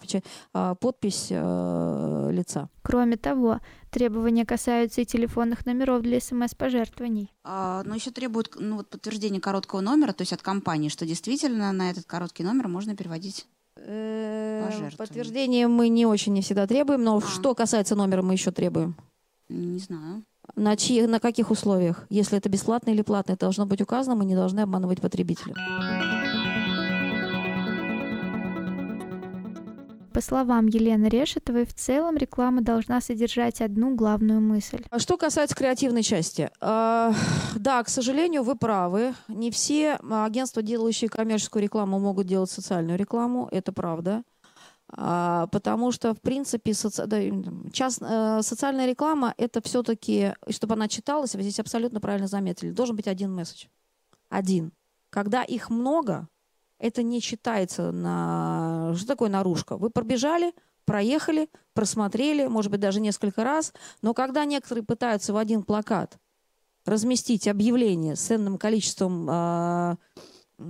[SPEAKER 7] а, подпись э, лица.
[SPEAKER 4] Кроме того, требования касаются и телефонных номеров для смс-пожертвований.
[SPEAKER 13] А, но еще требуют ну, вот, подтверждение короткого номера, то есть от компании, что действительно на этот короткий номер можно переводить
[SPEAKER 7] Э, подтверждение мы не очень не всегда требуем, но а. что касается номера, мы еще требуем.
[SPEAKER 13] Не знаю.
[SPEAKER 7] На, чьи, на каких условиях? Если это бесплатно или платно, это должно быть указано, мы не должны обманывать потребителя.
[SPEAKER 4] По словам Елены Решетовой, в целом реклама должна содержать одну главную мысль.
[SPEAKER 7] А что касается креативной части. Э, да, к сожалению, вы правы. Не все агентства, делающие коммерческую рекламу, могут делать социальную рекламу. Это правда. А, потому что, в принципе, соци... да, част... э, социальная реклама — это все-таки, чтобы она читалась, вы здесь абсолютно правильно заметили, должен быть один месседж. Один. Когда их много, это не считается на... Что такое наружка? Вы пробежали, проехали, просмотрели, может быть, даже несколько раз, но когда некоторые пытаются в один плакат разместить объявление с ценным количеством э, э,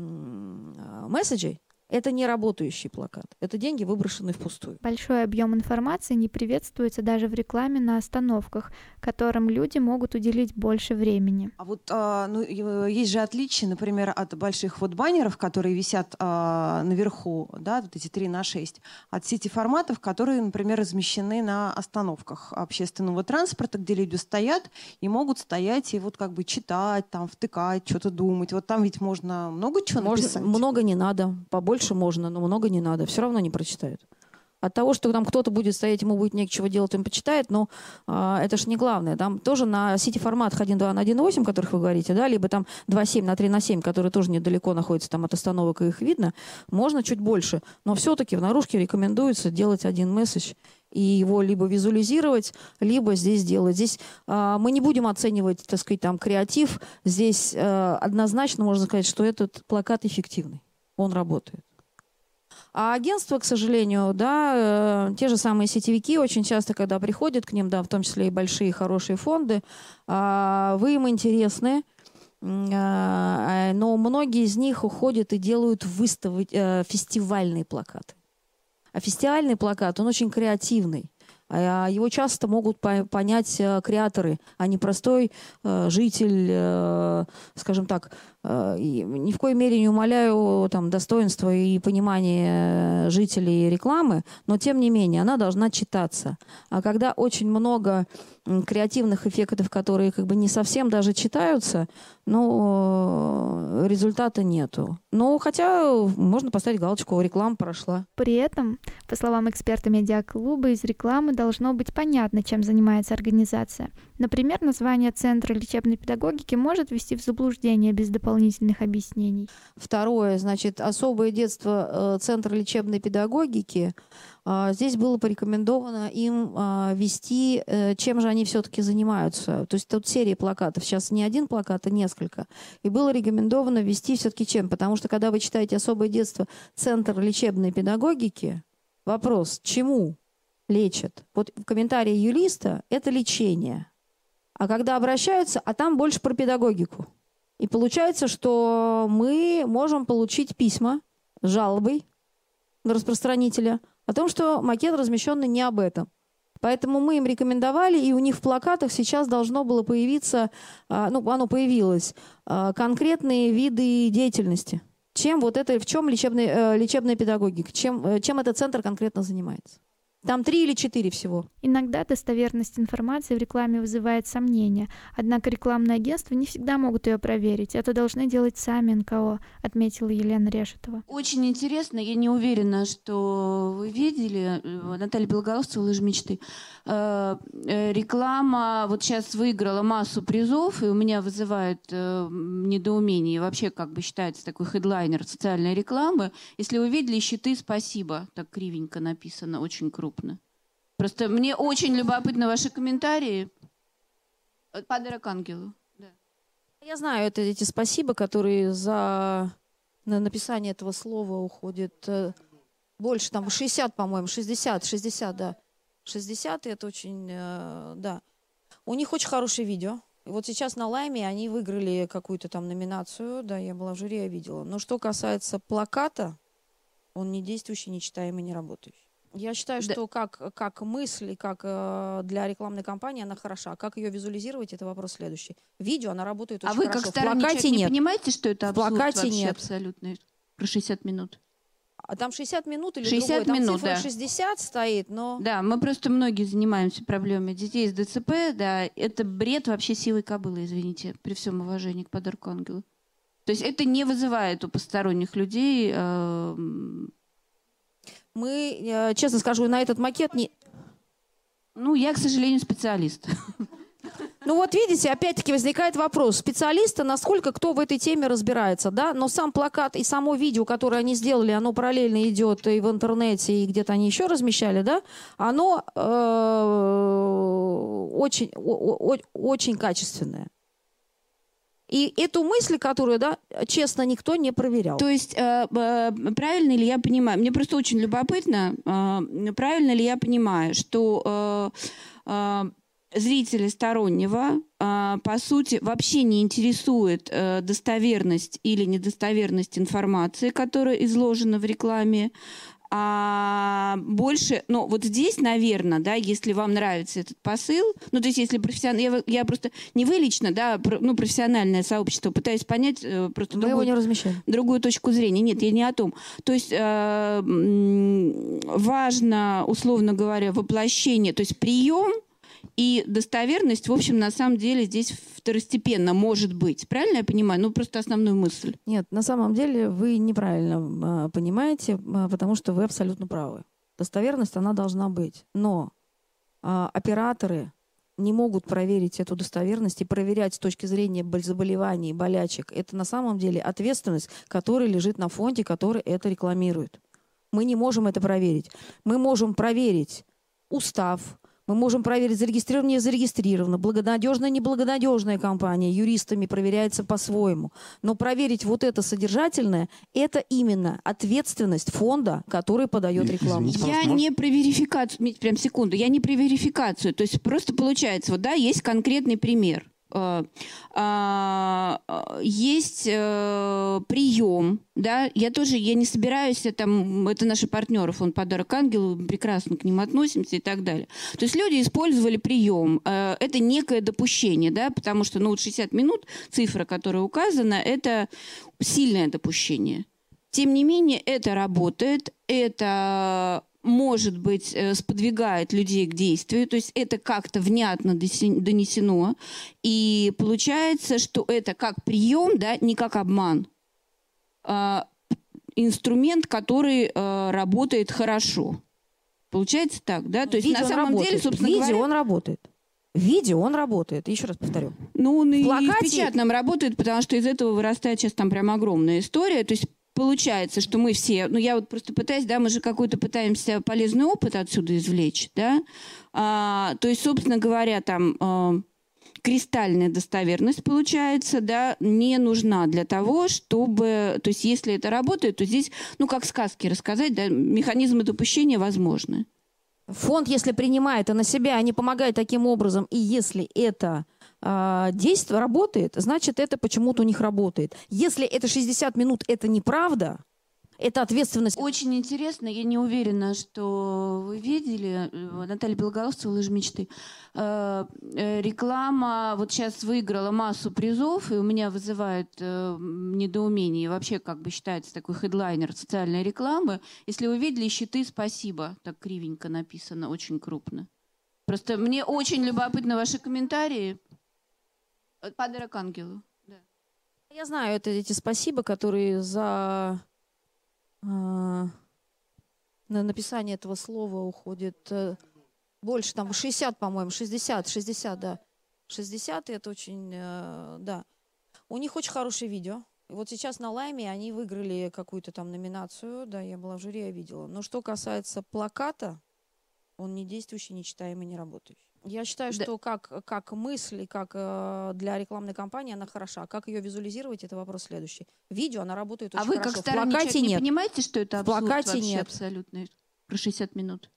[SPEAKER 7] месседжей, это не работающий плакат. Это деньги, выброшенные впустую.
[SPEAKER 4] Большой объем информации не приветствуется даже в рекламе на остановках, которым люди могут уделить больше времени.
[SPEAKER 6] А вот а, ну, есть же отличие, например, от больших вот баннеров, которые висят а, наверху, да, вот эти 3 на 6, от сети форматов, которые, например, размещены на остановках общественного транспорта, где люди стоят и могут стоять и вот как бы читать, там, втыкать, что-то думать. Вот там ведь можно много чего можно, написать.
[SPEAKER 7] Много не надо, побольше больше можно, но много не надо. Все равно не прочитают. От того, что там кто-то будет стоять, ему будет нечего делать, он почитает, но а, это же не главное. Там тоже на сети форматах 1.2 на 1.8, о которых вы говорите, да, либо там 2.7 на 3 на 7, которые тоже недалеко находятся там от остановок, и их видно, можно чуть больше. Но все-таки в наружке рекомендуется делать один месседж и его либо визуализировать, либо здесь делать. Здесь э, мы не будем оценивать, так сказать, там креатив. Здесь э, однозначно можно сказать, что этот плакат эффективный, он работает. А агентства, к сожалению, да, э, те же самые сетевики очень часто, когда приходят к ним, да, в том числе и большие хорошие фонды, э, вы им интересны, э, но многие из них уходят и делают выставы, э, фестивальные плакаты. А фестивальный плакат, он очень креативный. А его часто могут понять э, креаторы, а не простой э, житель, э, скажем так, Э, ни в коей мере не умаляю там, достоинства и понимания жителей рекламы, но тем не менее она должна читаться. А когда очень много креативных эффектов, которые как бы не совсем даже читаются, ну, результата нету. Ну, хотя можно поставить галочку, реклама прошла.
[SPEAKER 4] При этом, по словам эксперта медиаклуба, из рекламы должно быть понятно, чем занимается организация. Например, название Центра лечебной педагогики может ввести в заблуждение без дополнительных дополнительных объяснений.
[SPEAKER 7] Второе, значит, особое детство э, Центра лечебной педагогики. А, здесь было порекомендовано им а, вести, э, чем же они все-таки занимаются. То есть тут серия плакатов. Сейчас не один плакат, а несколько. И было рекомендовано вести все-таки чем? Потому что когда вы читаете «Особое детство. Центр лечебной педагогики», вопрос, чему лечат? Вот в комментарии юриста это лечение. А когда обращаются, а там больше про педагогику. И получается, что мы можем получить письма с жалобой на распространителя о том, что макет размещенный не об этом. Поэтому мы им рекомендовали, и у них в плакатах сейчас должно было появиться, а, ну, оно появилось, а, конкретные виды деятельности. Чем вот это, в чем лечебная, э, лечебная педагогика, чем, э, чем этот центр конкретно занимается. Там три или четыре всего.
[SPEAKER 4] Иногда достоверность информации в рекламе вызывает сомнения, однако рекламные агентства не всегда могут ее проверить. Это должны делать сами НКО, отметила Елена Решетова.
[SPEAKER 13] Очень интересно, я не уверена, что вы видели, э, Наталья Белоголовцева, «Лыжи мечты». Э, э, реклама вот сейчас выиграла массу призов, и у меня вызывает недоумение. вообще, как бы считается такой хедлайнер социальной рекламы. Если вы видели «Щиты, спасибо», так кривенько написано, очень круто крупно. Просто мне очень любопытны ваши комментарии. Подарок ангелу. Да.
[SPEAKER 7] Я знаю это эти спасибо, которые за на написание этого слова уходит э, больше, там 60, по-моему, 60, 60, да. 60 это очень, э, да. У них очень хорошее видео. Вот сейчас на Лайме они выиграли какую-то там номинацию, да, я была в жюри, я видела. Но что касается плаката, он не действующий, не читаемый, не работающий. Я считаю,
[SPEAKER 13] Да.
[SPEAKER 7] что как, как мысль, и как э, для рекламной кампании она хороша. Как ее визуализировать, это вопрос следующий. Видео, она работает
[SPEAKER 13] А
[SPEAKER 7] очень
[SPEAKER 13] вы
[SPEAKER 7] хорошо.
[SPEAKER 13] как
[SPEAKER 7] В
[SPEAKER 13] сторонний
[SPEAKER 7] плакате
[SPEAKER 13] человек не
[SPEAKER 7] нет.
[SPEAKER 13] понимаете, что это
[SPEAKER 7] В
[SPEAKER 13] абсурд
[SPEAKER 7] плакате
[SPEAKER 13] вообще
[SPEAKER 7] нет.
[SPEAKER 13] абсолютно? Про 60 минут.
[SPEAKER 7] А там 60 минут или
[SPEAKER 13] 60
[SPEAKER 7] другой? Там
[SPEAKER 13] минут,
[SPEAKER 7] цифра
[SPEAKER 13] да.
[SPEAKER 7] 60 стоит, но...
[SPEAKER 13] Да, мы просто многие занимаемся проблемами детей с ДЦП, да, это бред вообще силой кобылы, извините, при всем уважении к подарку ангелу. То есть это не вызывает у посторонних людей... эм,
[SPEAKER 7] Мы, э, честно скажу, на этот макет не...
[SPEAKER 13] Ну, я, к сожалению, специалист.
[SPEAKER 7] Ну вот видите, опять-таки возникает вопрос. Специалиста, насколько кто в этой теме разбирается, да? Но сам плакат и само видео, которое они сделали, оно параллельно идет и в интернете, и где-то они еще размещали, да? Оно э, очень, о- о- очень качественное. И эту мысль, которую, да, честно, никто не проверял.
[SPEAKER 13] То есть, э, э, правильно ли я понимаю, мне просто очень любопытно, э, правильно ли я понимаю, что зрителя стороннего, по сути, вообще не интересует достоверность или недостоверность информации, которая изложена в рекламе, а больше, ну вот здесь, наверное, да, если вам нравится этот посыл, ну то есть если профессионально, я, я просто не вы лично, да, про- ну профессиональное сообщество пытаюсь понять э, просто
[SPEAKER 7] Мы его
[SPEAKER 13] другую-
[SPEAKER 7] не размещаем.
[SPEAKER 13] другую точку зрения. Нет, я не о том. То есть э, важно, условно говоря, воплощение, то есть прием и достоверность, в общем, на самом деле здесь второстепенно может быть. Правильно я понимаю? Ну, просто основную мысль.
[SPEAKER 7] Нет, на самом деле вы неправильно э, понимаете, э, потому что вы абсолютно правы. Достоверность, она должна быть. Но а, операторы не могут проверить эту достоверность и проверять с точки зрения заболеваний, болячек. Это на самом деле ответственность, которая лежит на фонде, который это рекламирует. Мы не можем это проверить. Мы можем проверить устав, мы можем проверить, зарегистрирована, не зарегистрирована, благонадежная, неблагонадежная компания, юристами проверяется по-своему. Но проверить вот это содержательное, это именно ответственность фонда, который подает рекламу.
[SPEAKER 10] извините,
[SPEAKER 13] Я не про верификацию, прям секунду, я не про верификацию. То есть просто получается, вот да, есть конкретный пример. Э, а, э, Есть э, прием, да, я тоже, я не собираюсь, там, это наши партнеры, фонд «Подарок ангелу», прекрасно к ним относимся и так далее. То есть люди использовали прием, э, это некое допущение, да, потому что, ну, вот 60 минут, цифра, которая указана, это сильное допущение. Тем не менее, это работает, это может быть, э, сподвигает людей к действию, то есть это как-то внятно донесено, и получается, что это как прием, да, не как обман. А, инструмент, который э, работает хорошо. Получается так, да? То есть
[SPEAKER 7] Видео
[SPEAKER 13] на самом деле,
[SPEAKER 7] работает.
[SPEAKER 13] собственно
[SPEAKER 7] Видео
[SPEAKER 13] говоря,
[SPEAKER 7] он работает. Видео он работает. Еще раз повторю.
[SPEAKER 13] ну, он и
[SPEAKER 7] плакате-
[SPEAKER 13] в печатном работает, потому что из этого вырастает сейчас там прям огромная история. То есть получается, что мы все, ну я вот просто пытаюсь, да, мы же какой-то пытаемся полезный опыт отсюда извлечь, да. А, то есть, собственно говоря, там а, кристальная достоверность получается, да, не нужна для того, чтобы, то есть, если это работает, то здесь, ну как сказки рассказать, да, механизмы допущения возможны.
[SPEAKER 7] Фонд, если принимает это на себя, они помогают таким образом, и если это а, действие работает, значит, это почему-то у них работает. Если это 60 минут, это неправда, это ответственность.
[SPEAKER 13] Очень интересно, я не уверена, что вы видели, э, Наталья Белоголовцева «Лыжи мечты». Э, э, Реклама вот сейчас выиграла массу призов, и у меня вызывает недоумение. Вообще, как бы считается такой хедлайнер социальной рекламы. Если вы видели «Щиты, спасибо», так кривенько написано, очень крупно. Просто мне очень любопытны ваши комментарии. Э, Подарок ангелу.
[SPEAKER 7] Я знаю это эти спасибо, которые за а, на написание этого слова уходит э, больше, там 60, по-моему, 60, 60, да. 60, и это очень, э, да. У них очень хорошее видео. Вот сейчас на Лайме они выиграли какую-то там номинацию, да, я была в жюри, я видела. Но что касается плаката, он не действующий, не читаемый, не работающий. Я считаю,
[SPEAKER 13] Да.
[SPEAKER 7] что как, как мысль, и как э, для рекламной кампании она хороша. Как ее визуализировать, это вопрос следующий. Видео, она работает
[SPEAKER 13] А
[SPEAKER 7] очень
[SPEAKER 13] вы
[SPEAKER 7] хорошо.
[SPEAKER 13] как
[SPEAKER 7] В
[SPEAKER 13] сторонний
[SPEAKER 7] плакате
[SPEAKER 13] человек не
[SPEAKER 7] нет.
[SPEAKER 13] понимаете, что это
[SPEAKER 7] В
[SPEAKER 13] абсурд
[SPEAKER 7] плакате
[SPEAKER 13] вообще
[SPEAKER 7] нет.
[SPEAKER 13] абсолютно? Про 60 минут.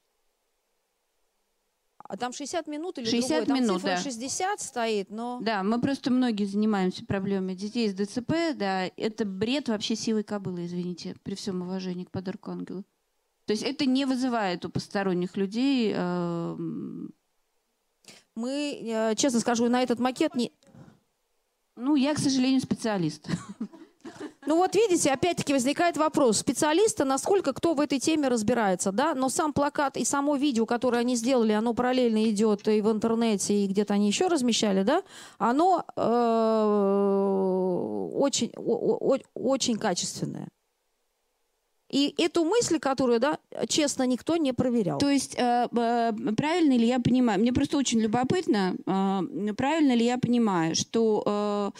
[SPEAKER 7] А там 60 минут или
[SPEAKER 13] 60
[SPEAKER 7] другой? Там
[SPEAKER 13] минут,
[SPEAKER 7] цифра
[SPEAKER 13] да.
[SPEAKER 7] 60 стоит, но...
[SPEAKER 13] Да, мы просто многие занимаемся проблемами детей с ДЦП, да, это бред вообще силой кобылы, извините, при всем уважении к подарку ангелу. То есть это не вызывает у посторонних людей... э,
[SPEAKER 7] Мы, э, честно скажу, на этот макет не...
[SPEAKER 13] Ну, я, к сожалению, специалист.
[SPEAKER 7] Ну вот видите, опять-таки возникает вопрос, специалиста, насколько кто в этой теме разбирается, да? Но сам плакат и само видео, которое они сделали, оно параллельно идет и в интернете, и где-то они еще размещали, да? Оно э, очень, о- о- очень качественное. И эту мысль, которую, да, честно, никто не проверял.
[SPEAKER 13] То есть э, э, правильно ли я понимаю, мне просто очень любопытно, э, правильно ли я понимаю, что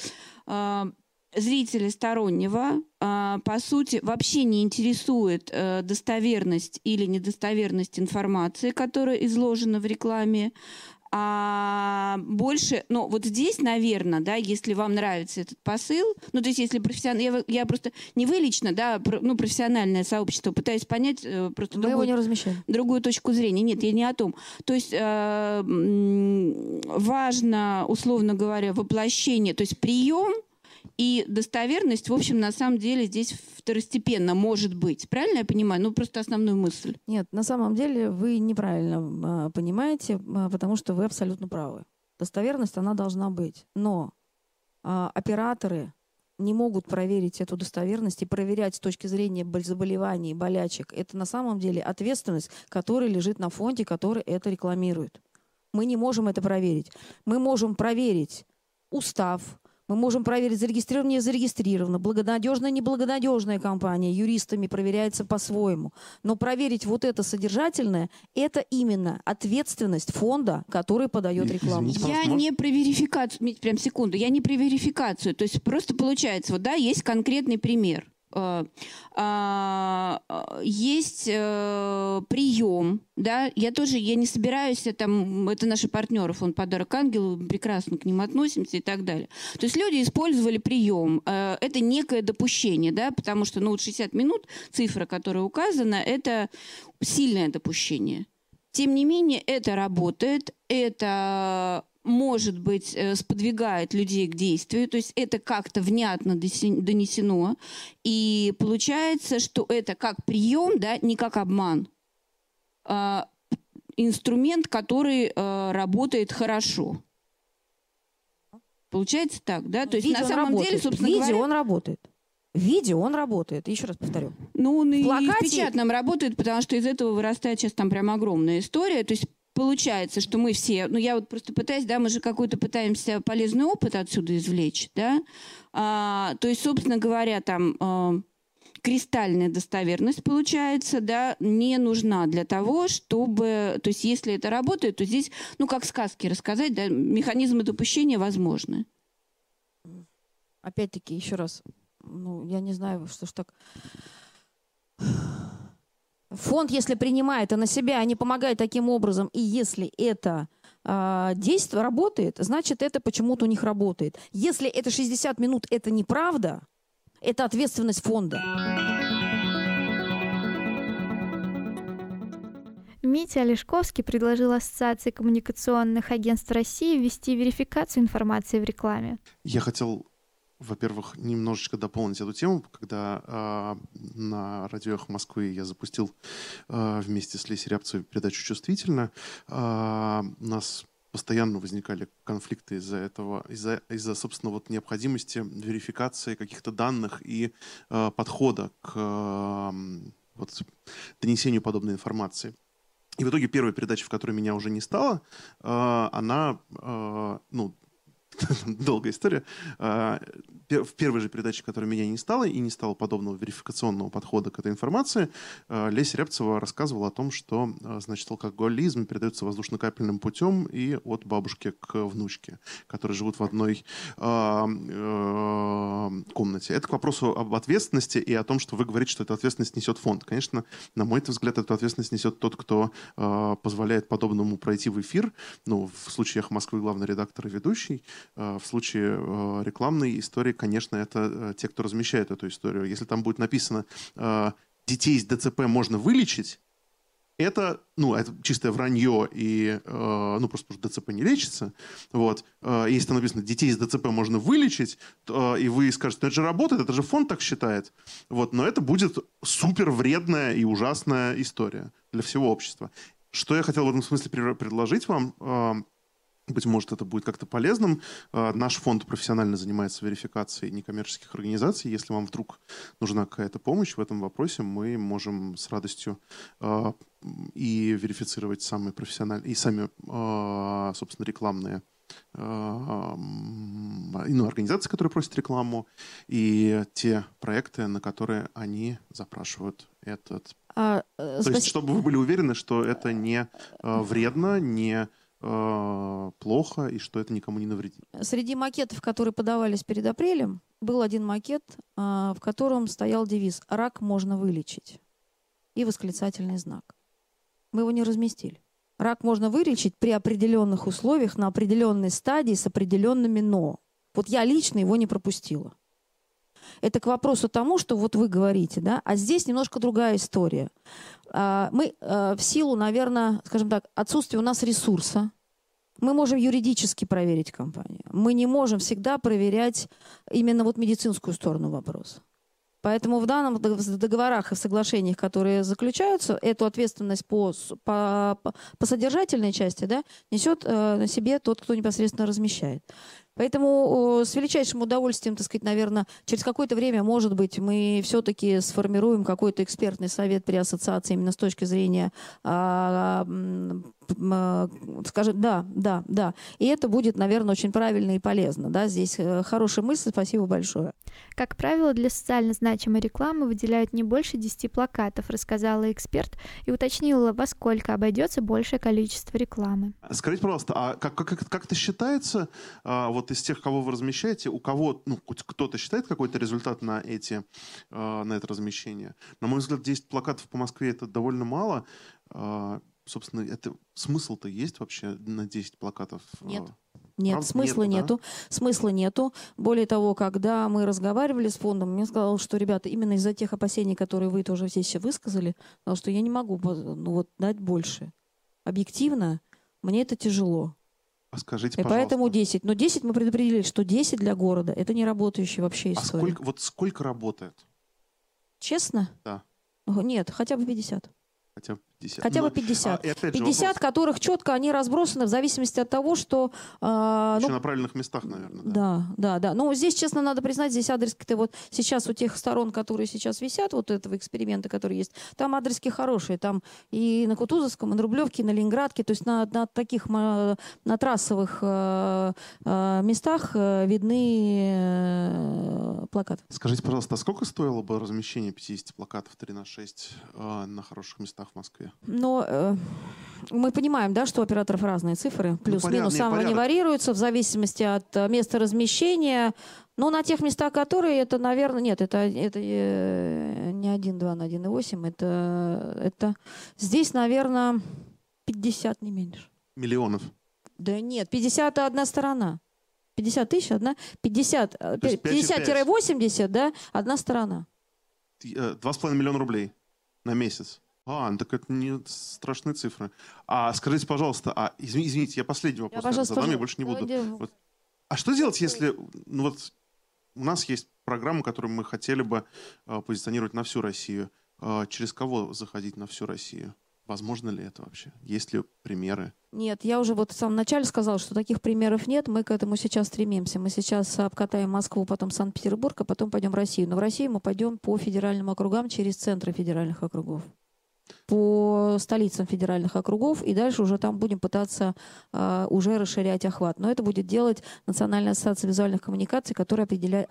[SPEAKER 13] зрителя стороннего, по сути, вообще не интересует достоверность или недостоверность информации, которая изложена в рекламе, а больше, ну вот здесь, наверное, да, если вам нравится этот посыл, ну то есть если профессионально, я, я просто не вы лично, да, про- ну профессиональное сообщество, пытаюсь понять э, просто
[SPEAKER 7] Мы его
[SPEAKER 13] другую-
[SPEAKER 7] не размещаем.
[SPEAKER 13] другую точку зрения. Нет, я не о том. То есть э, важно, условно говоря, воплощение, то есть прием и достоверность, в общем, на самом деле здесь второстепенно может быть. Правильно я понимаю? Ну, просто основную мысль.
[SPEAKER 7] Нет, на самом деле вы неправильно а, понимаете, а, потому что вы абсолютно правы. Достоверность, она должна быть. Но а, операторы не могут проверить эту достоверность и проверять с точки зрения заболеваний, болячек. Это на самом деле ответственность, которая лежит на фонде, который это рекламирует. Мы не можем это проверить. Мы можем проверить устав, мы можем проверить, зарегистрирована, не зарегистрирована, благонадежная, неблагонадежная компания, юристами проверяется по-своему. Но проверить вот это содержательное, это именно ответственность фонда, который подает рекламу.
[SPEAKER 10] извините,
[SPEAKER 13] Я
[SPEAKER 10] можно?
[SPEAKER 13] не про верификацию, прям секунду, я не про верификацию. То есть просто получается, вот да, есть конкретный пример. Э, а, а, Есть э, прием, да, я тоже, я не собираюсь, там, это наши партнеры, фонд «Подарок ангелу», прекрасно к ним относимся и так далее. То есть люди использовали прием, э, это некое допущение, да, потому что, ну, вот 60 минут, цифра, которая указана, это сильное допущение. Тем не менее, это работает, это может быть, э, сподвигает людей к действию, то есть это как-то внятно донесено, и получается, что это как прием, да, не как обман. А, инструмент, который э, работает хорошо. Получается так, да? То есть
[SPEAKER 7] Видео
[SPEAKER 13] на самом
[SPEAKER 7] работает.
[SPEAKER 13] деле, собственно
[SPEAKER 7] Видео
[SPEAKER 13] говоря,
[SPEAKER 7] он работает. Видео он работает. Еще раз повторю.
[SPEAKER 13] ну, он и
[SPEAKER 7] плакате-
[SPEAKER 13] в печатном работает, потому что из этого вырастает сейчас там прям огромная история. То есть получается, что мы все, ну я вот просто пытаюсь, да, мы же какой-то пытаемся полезный опыт отсюда извлечь, да. А, то есть, собственно говоря, там а, кристальная достоверность получается, да, не нужна для того, чтобы, то есть, если это работает, то здесь, ну как сказки рассказать, да, механизмы допущения возможны.
[SPEAKER 7] Опять-таки, еще раз. Ну, я не знаю, что ж так... Фонд, если принимает это на себя, они помогают таким образом, и если это а, действие работает, значит, это почему-то у них работает. Если это 60 минут, это неправда, это ответственность фонда.
[SPEAKER 4] Митя Олешковский предложил Ассоциации коммуникационных агентств России ввести верификацию информации в рекламе.
[SPEAKER 10] Я хотел, во-первых, немножечко дополнить эту тему, когда а, на радио «Эхо Москвы я запустил а, вместе с Лесей Рябцевой передачу «Чувствительно». А, у нас постоянно возникали конфликты из-за этого, из-за, из-за собственно, вот необходимости верификации каких-то данных и а, подхода к м, вот, донесению подобной информации. И в итоге первая передача, в которой меня уже не стало, а, она, а, ну, [LAUGHS] долгая история. А, В первой же передаче, которой меня не стало, и не стало подобного верификационного подхода к этой информации, а, Леся Рябцева рассказывала о том, что, а, значит, алкоголизм передается воздушно-капельным путем и от бабушки к внучке, которые живут в одной э, комнате. Это к вопросу об ответственности и о том, что вы говорите, что эту ответственность несет фонд. Конечно, на мой взгляд, эту ответственность несет тот, кто позволяет подобному пройти в эфир. Ну, в случае «Эхо Москвы» главный редактор и ведущий. А, В случае э, рекламной истории, конечно, это э, те, кто размещает эту историю. Если там будет написано э, «детей с ДЦП можно вылечить», это, ну, это чистое вранье, и, э, ну, просто потому что ДЦП не лечится, вот. Э, если там написано, детей с ДЦП можно вылечить, то, э, и вы скажете, ну, это же работает, это же фонд так считает, вот, но это будет супер вредная и ужасная история для всего общества. Что я хотел в этом смысле предложить вам, э, быть может, это будет как-то полезным. А, наш фонд профессионально занимается верификацией некоммерческих организаций. Если вам вдруг нужна какая-то помощь в этом вопросе, мы можем с радостью а, и верифицировать самые профессиональные, и сами, а, собственно, рекламные ну, организации, которые просят рекламу, и те проекты, на которые они запрашивают этот. А, То спасибо. есть, чтобы вы были уверены, что это не вредно, не э, плохо и что это никому не навредит.
[SPEAKER 7] Среди макетов, которые подавались перед апрелем, был один макет, э, в котором стоял девиз «Рак можно вылечить» и восклицательный знак. Мы его не разместили. Рак можно вылечить при определенных условиях, на определенной стадии с определенными «но». Вот я лично его не пропустила. Это к вопросу тому, что вот вы говорите, да, а здесь немножко другая история. А, мы э, в силу, наверное, скажем так, отсутствия у нас ресурса, мы можем юридически проверить компанию. Мы не можем всегда проверять именно вот медицинскую сторону вопроса. Поэтому в данном договорах и в соглашениях, которые заключаются, эту ответственность по, по, по содержательной части да, несет э, на себе тот, кто непосредственно размещает. Поэтому с величайшим удовольствием, так сказать, наверное, через какое-то время, может быть, мы все-таки сформируем какой-то экспертный совет при ассоциации именно с точки зрения а, а, скажем, да, да, да. И это будет, наверное, очень правильно и полезно. Да? Здесь э, хорошая мысль, спасибо большое.
[SPEAKER 4] Как правило, для социально значимой рекламы выделяют не больше 10 плакатов, рассказала эксперт и уточнила, во сколько обойдется большее количество рекламы.
[SPEAKER 10] Скажите, пожалуйста, а как, как, как это считается, а, вот из тех, кого вы размещаете, у кого, ну, кто-то считает какой-то результат на, эти, а, на это размещение? На мой взгляд, 10 плакатов по Москве это довольно мало собственно, это смысл-то есть вообще на 10 плакатов?
[SPEAKER 7] Нет. Нет, Правда, смысла нету, нету. Да? Смысла нету. Более того, когда мы разговаривали с фондом, мне сказал, что, ребята, именно из-за тех опасений, которые вы тоже здесь высказали, сказал, что я не могу ну, вот, дать больше. Объективно, мне это тяжело.
[SPEAKER 10] А скажите,
[SPEAKER 7] И пожалуйста. поэтому 10. Но 10 мы предопределили, что 10 для города – это не работающая вообще а история.
[SPEAKER 10] А сколько, вот сколько работает?
[SPEAKER 7] Честно?
[SPEAKER 10] Да.
[SPEAKER 7] Нет, хотя бы 50.
[SPEAKER 10] Хотя бы 50.
[SPEAKER 7] Хотя бы 50. А, 50, вопрос... которых четко они разбросаны в зависимости от того, что...
[SPEAKER 10] Э, Еще ну, на правильных местах, наверное.
[SPEAKER 7] Да, да, да. да. Ну, здесь, честно, надо признать, здесь адрески-то вот сейчас у тех сторон, которые сейчас висят, вот этого эксперимента, который есть, там адрески хорошие. Там и на Кутузовском, и на Рублевке, и на Ленинградке, то есть на, на таких, на трассовых э, э, местах видны плакаты.
[SPEAKER 10] Скажите, пожалуйста, а сколько стоило бы размещение 50 плакатов 3 на 6 э, на хороших местах в Москве?
[SPEAKER 7] Но э, мы понимаем, да, что у операторов разные цифры, ну, плюс-минус, ну, они варьируются в зависимости от э, места размещения. Но на тех местах, которые это, наверное, нет, это, это э, не 1,2 на 1,8, это, это здесь, наверное, 50, не меньше.
[SPEAKER 10] Миллионов?
[SPEAKER 7] Да нет, 50 одна сторона. 50 тысяч одна, 50, 50-80, да, одна сторона.
[SPEAKER 10] Э, два с половиной миллиона рублей на месяц. А, ну так это не страшные цифры. А скажите, пожалуйста, а извините, извините я последний вопрос я, задам, я больше не буду. Вот. А что делать, если ну вот у нас есть программа, которую мы хотели бы э, позиционировать на всю Россию? Э, через кого заходить на всю Россию? Возможно ли это вообще? Есть ли примеры?
[SPEAKER 7] Нет, я уже вот в самом начале сказала, что таких примеров нет. Мы к этому сейчас стремимся. Мы сейчас обкатаем Москву, потом Санкт-Петербург, а потом пойдем в Россию. Но в Россию мы пойдем по федеральным округам через центры федеральных округов по столицам федеральных округов, и дальше уже там будем пытаться э, уже расширять охват. Но это будет делать Национальная ассоциация визуальных коммуникаций, которая определяет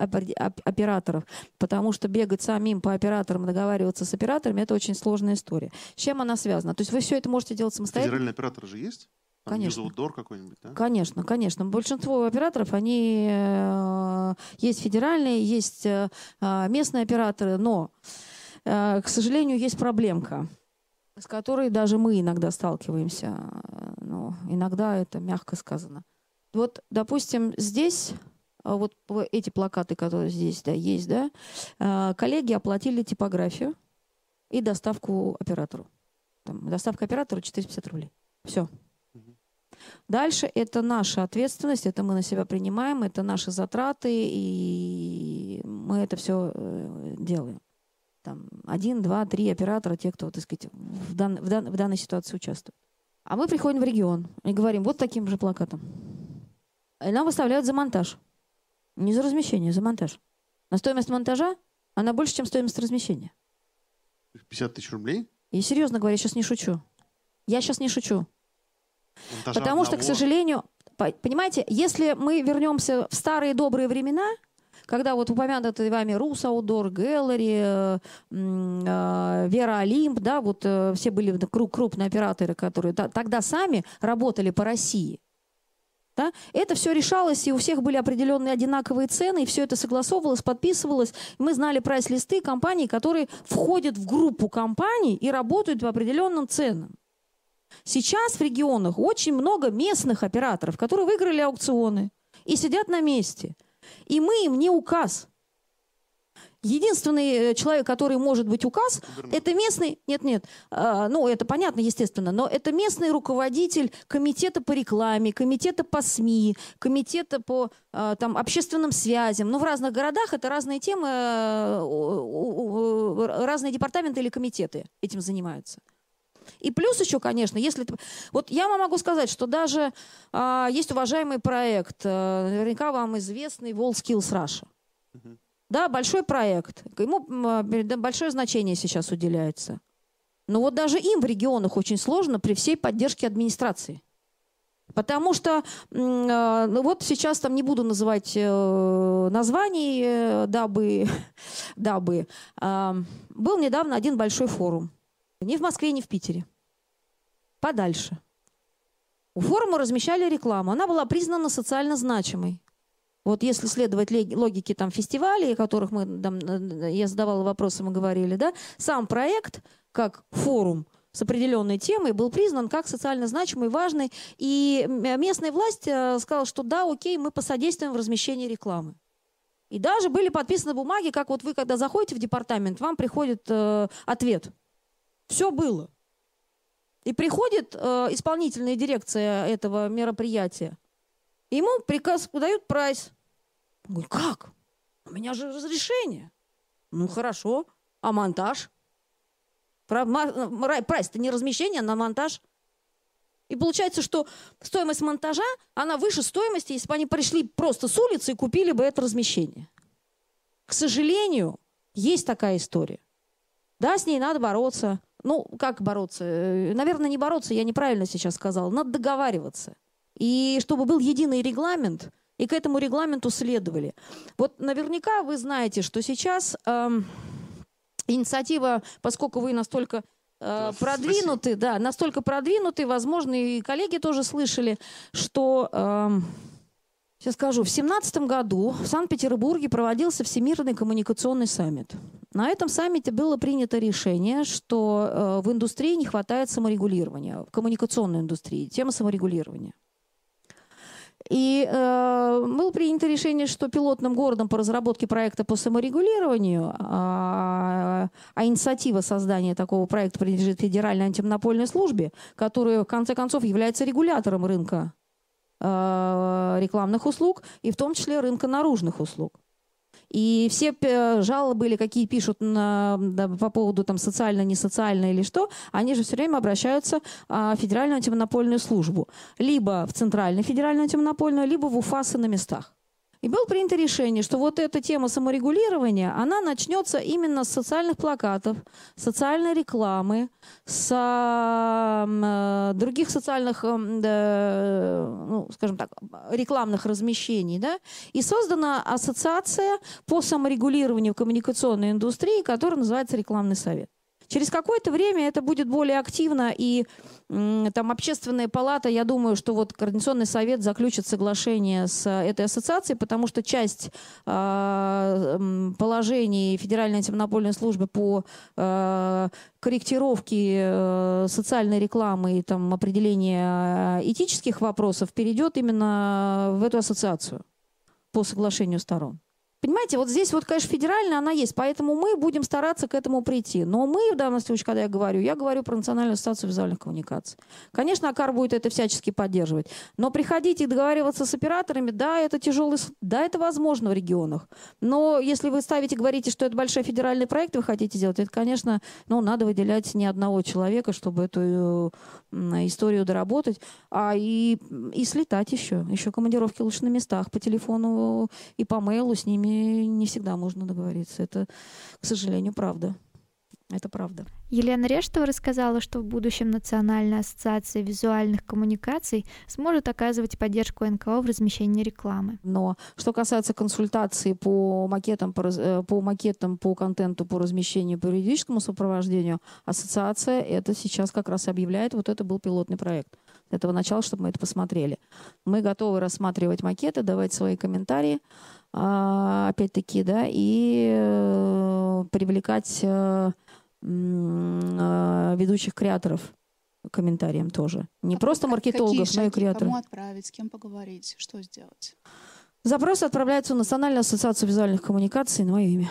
[SPEAKER 7] операторов, потому что бегать самим по операторам, договариваться с операторами, это очень сложная история. С чем она связана? То есть вы все это можете делать самостоятельно.
[SPEAKER 10] Федеральные операторы же есть?
[SPEAKER 7] Конечно.
[SPEAKER 10] Дор какой-нибудь, да?
[SPEAKER 7] Конечно, конечно. Большинство операторов, они э, есть федеральные, есть э, местные операторы, но, э, к сожалению, есть проблемка с которой даже мы иногда сталкиваемся. Ну, иногда это мягко сказано. Вот, допустим, здесь а, вот эти плакаты, которые здесь да, есть, да, а, коллеги оплатили типографию и доставку оператору. Там, доставка оператора 450 рублей. Все. Дальше это наша ответственность, это мы на себя принимаем, это наши затраты, и мы это все э, делаем. Там один, два, три оператора, те, кто, так сказать, в, дан, в, дан, в данной ситуации участвует. А мы приходим в регион и говорим вот таким же плакатом. И нам выставляют за монтаж. Не за размещение, за монтаж. На стоимость монтажа она больше, чем стоимость размещения.
[SPEAKER 10] 50 тысяч рублей?
[SPEAKER 7] И серьезно говоря, я сейчас не шучу. Я сейчас не шучу.
[SPEAKER 10] Монтажа
[SPEAKER 7] Потому что, к
[SPEAKER 10] одного?
[SPEAKER 7] сожалению, по- понимаете, если мы вернемся в старые добрые времена, когда вот упомянутые вами Рус Аудор, Гэллери, э, э, Вера Олимп, да, вот э, все были кру- крупные операторы, которые тогда сами работали по России. Да? Это все решалось, и у всех были определенные одинаковые цены, и все это согласовывалось, подписывалось. Мы знали прайс-листы компаний, которые входят в группу компаний и работают по определенным ценам. Сейчас в регионах очень много местных операторов, которые выиграли аукционы и сидят на месте. И мы им не указ. Единственный э, человек, который может быть указ, это местный, нет, нет, а, ну это понятно, естественно, но это местный руководитель комитета по рекламе, комитета по СМИ, комитета по а, там общественным связям. Ну в разных городах это разные темы, э, разные департаменты или комитеты этим занимаются. И плюс еще, конечно, если... Вот я вам могу сказать, что даже а, есть уважаемый проект, э, наверняка вам известный WorldSkills Russia. Да, большой проект. Ему да, большое значение сейчас уделяется. Но вот даже им в регионах очень сложно при всей поддержке администрации. Потому что, э, ну вот сейчас там не буду называть э, названий, э, дабы, [LAUGHS] дабы. а, был недавно один большой форум. Ни в Москве, ни в Питере. Подальше. У форума размещали рекламу. Она была признана социально значимой. Вот если следовать логике там фестивалей, о которых мы, там, э, я задавала вопросы, мы говорили, да, сам проект, как форум с определенной темой, был признан как социально значимый, важный. И местная власть э, сказала, что да, окей, мы посодействуем в размещении рекламы. И даже были подписаны бумаги, как вот вы, когда заходите в департамент, вам приходит э, ответ. Все было. И приходит э, исполнительная дирекция этого мероприятия. Ему приказ дают прайс. Он говорит, как? У меня же разрешение. Ну, хорошо. А монтаж? Про- ра- Прайс-то не размещение, а на монтаж. И получается, что стоимость монтажа, она выше стоимости, если бы они пришли просто с улицы и купили бы это размещение. К сожалению, есть такая история. Да, с ней надо бороться. Ну, как бороться? Э, Наверное, не бороться, я неправильно сейчас сказала. Надо договариваться. И чтобы был единый регламент, и к этому регламенту следовали. Вот наверняка вы знаете, что сейчас эм, инициатива, поскольку вы настолько э, продвинуты, да, настолько продвинуты, возможно, и коллеги тоже слышали, что эм, Сейчас скажу. В 2017 году в Санкт-Петербурге проводился Всемирный коммуникационный саммит. На этом саммите было принято решение, что э, в индустрии не хватает саморегулирования, в коммуникационной индустрии, тема саморегулирования. И э, было принято решение, что пилотным городом по разработке проекта по саморегулированию, а, а инициатива создания такого проекта принадлежит Федеральной антимонопольной службе, которая в конце концов является регулятором рынка рекламных услуг и в том числе рынка наружных услуг. И все п- жалобы или какие пишут на, да, по поводу там социально, не социально или что, они же все время обращаются а, в Федеральную антимонопольную службу. Либо в Центральную федеральную антимонопольную, либо в УФАСы на местах. И было принято решение, что вот эта тема саморегулирования, она начнется именно с социальных плакатов, социальной рекламы, с э, других социальных, да, ну, скажем так, рекламных размещений. Да? И создана ассоциация по саморегулированию в коммуникационной индустрии, которая называется «Рекламный совет». Через какое-то время это будет более активно, и там общественная палата, я думаю, что вот Координационный совет заключит соглашение с э, этой ассоциацией, потому что часть м, положений Федеральной антимонопольной службы по э, корректировке э, социальной рекламы и там, определения э, этических вопросов перейдет именно в эту ассоциацию по соглашению сторон. Понимаете, вот здесь вот, конечно, федеральная она есть, поэтому мы будем стараться к этому прийти. Но мы в данном случае, когда я говорю, я говорю про Национальную ассоциацию визуальных коммуникаций. Конечно, АКАР будет это всячески поддерживать. Но приходить и договариваться с операторами, да, это тяжелый, да, это возможно в регионах. Но если вы ставите, говорите, что это большой федеральный проект, вы хотите делать, это, конечно, ну, надо выделять не одного человека, чтобы эту э, историю доработать, а и, и слетать еще. Еще командировки лучше на местах, по телефону и по мейлу с ними не всегда можно договориться. Это, к сожалению, правда. Это правда.
[SPEAKER 4] Елена Рештова рассказала, что в будущем Национальная ассоциация визуальных коммуникаций сможет оказывать поддержку НКО в размещении рекламы.
[SPEAKER 7] Но что касается консультаций по макетам, по, э, по макетам, по контенту, по размещению, по юридическому сопровождению, ассоциация это сейчас как раз объявляет, вот это был пилотный проект этого начала, чтобы мы это посмотрели. Мы готовы рассматривать макеты, давать свои комментарии. А, опять-таки, да, и э, привлекать э, ведущих креаторов комментариям тоже. Не а просто маркетологов,
[SPEAKER 11] но
[SPEAKER 7] и креаторов.
[SPEAKER 11] Кому отправить, с кем поговорить, что сделать?
[SPEAKER 7] Запрос отправляется в Национальную ассоциацию визуальных коммуникаций на мое имя.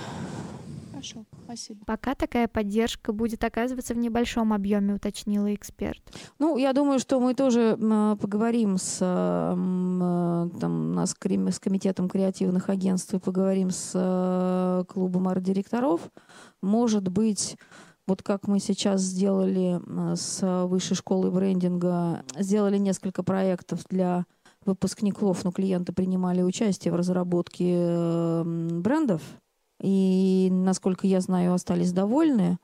[SPEAKER 11] Хорошо, спасибо.
[SPEAKER 4] Пока такая поддержка будет оказываться в небольшом объеме, уточнила эксперт.
[SPEAKER 7] Ну, я думаю, что мы тоже э, поговорим с, э, там, нас, с комитетом креативных агентств и поговорим с э, клубом арт-директоров. Может быть, вот как мы сейчас сделали с Высшей школой брендинга, сделали несколько проектов для выпускников, но клиенты принимали участие в разработке брендов и, насколько я знаю, остались довольны.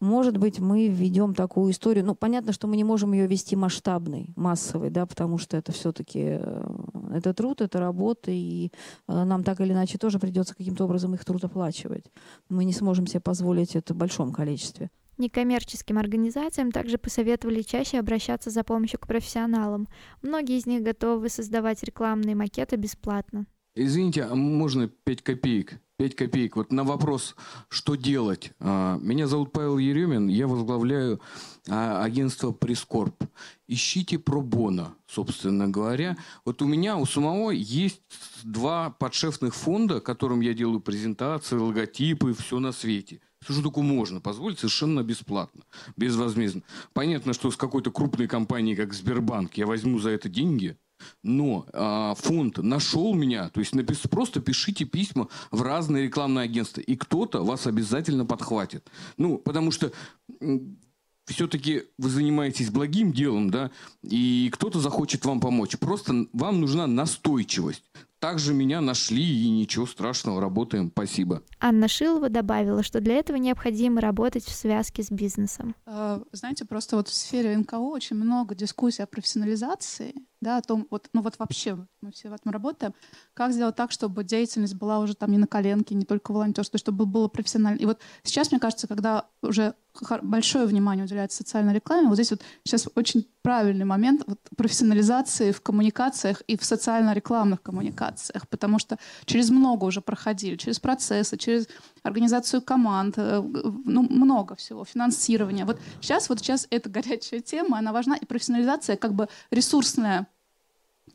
[SPEAKER 7] Может быть, мы введем такую историю. Ну, понятно, что мы не можем ее вести масштабной, массовой, да, потому что это все-таки э, это труд, это работа, и э, нам так или иначе тоже придется каким-то образом их труд оплачивать. Мы не сможем себе позволить это в большом количестве.
[SPEAKER 4] Некоммерческим организациям также посоветовали чаще обращаться за помощью к профессионалам. Многие из них готовы создавать рекламные макеты бесплатно.
[SPEAKER 14] Извините, а можно 5 копеек? 5 копеек. Вот на вопрос, что делать. А, меня зовут Павел Еремин, я возглавляю а, агентство Прескорб. Ищите пробона, собственно говоря. Вот у меня у самого есть два подшефных фонда, которым я делаю презентации, логотипы, все на свете. Что такое можно позволить, совершенно бесплатно, безвозмездно. Понятно, что с какой-то крупной компанией, как Сбербанк, я возьму за это деньги – но а, фонд нашел меня, то есть напис, просто пишите письма в разные рекламные агентства, и кто-то вас обязательно подхватит. Ну, потому что все-таки вы занимаетесь благим делом, да, и кто-то захочет вам помочь. Просто вам нужна настойчивость. Также меня нашли, и ничего страшного, работаем. Спасибо.
[SPEAKER 4] Анна Шилова добавила, что для этого необходимо работать в связке с бизнесом.
[SPEAKER 11] А, знаете, просто вот в сфере НКО очень много дискуссий о профессионализации, да, о том, вот, ну вот вообще мы все в этом работаем, как сделать так, чтобы деятельность была уже там не на коленке, не только волонтерство, чтобы было профессионально. И вот сейчас, мне кажется, когда уже большое внимание уделяется социальной рекламе, вот здесь вот сейчас очень правильный момент вот, профессионализации в коммуникациях и в социально-рекламных коммуникациях, потому что через много уже проходили, через процессы, через организацию команд, э, ну, много всего, финансирование. Вот сейчас, вот сейчас эта горячая тема, она важна, и профессионализация как бы ресурсная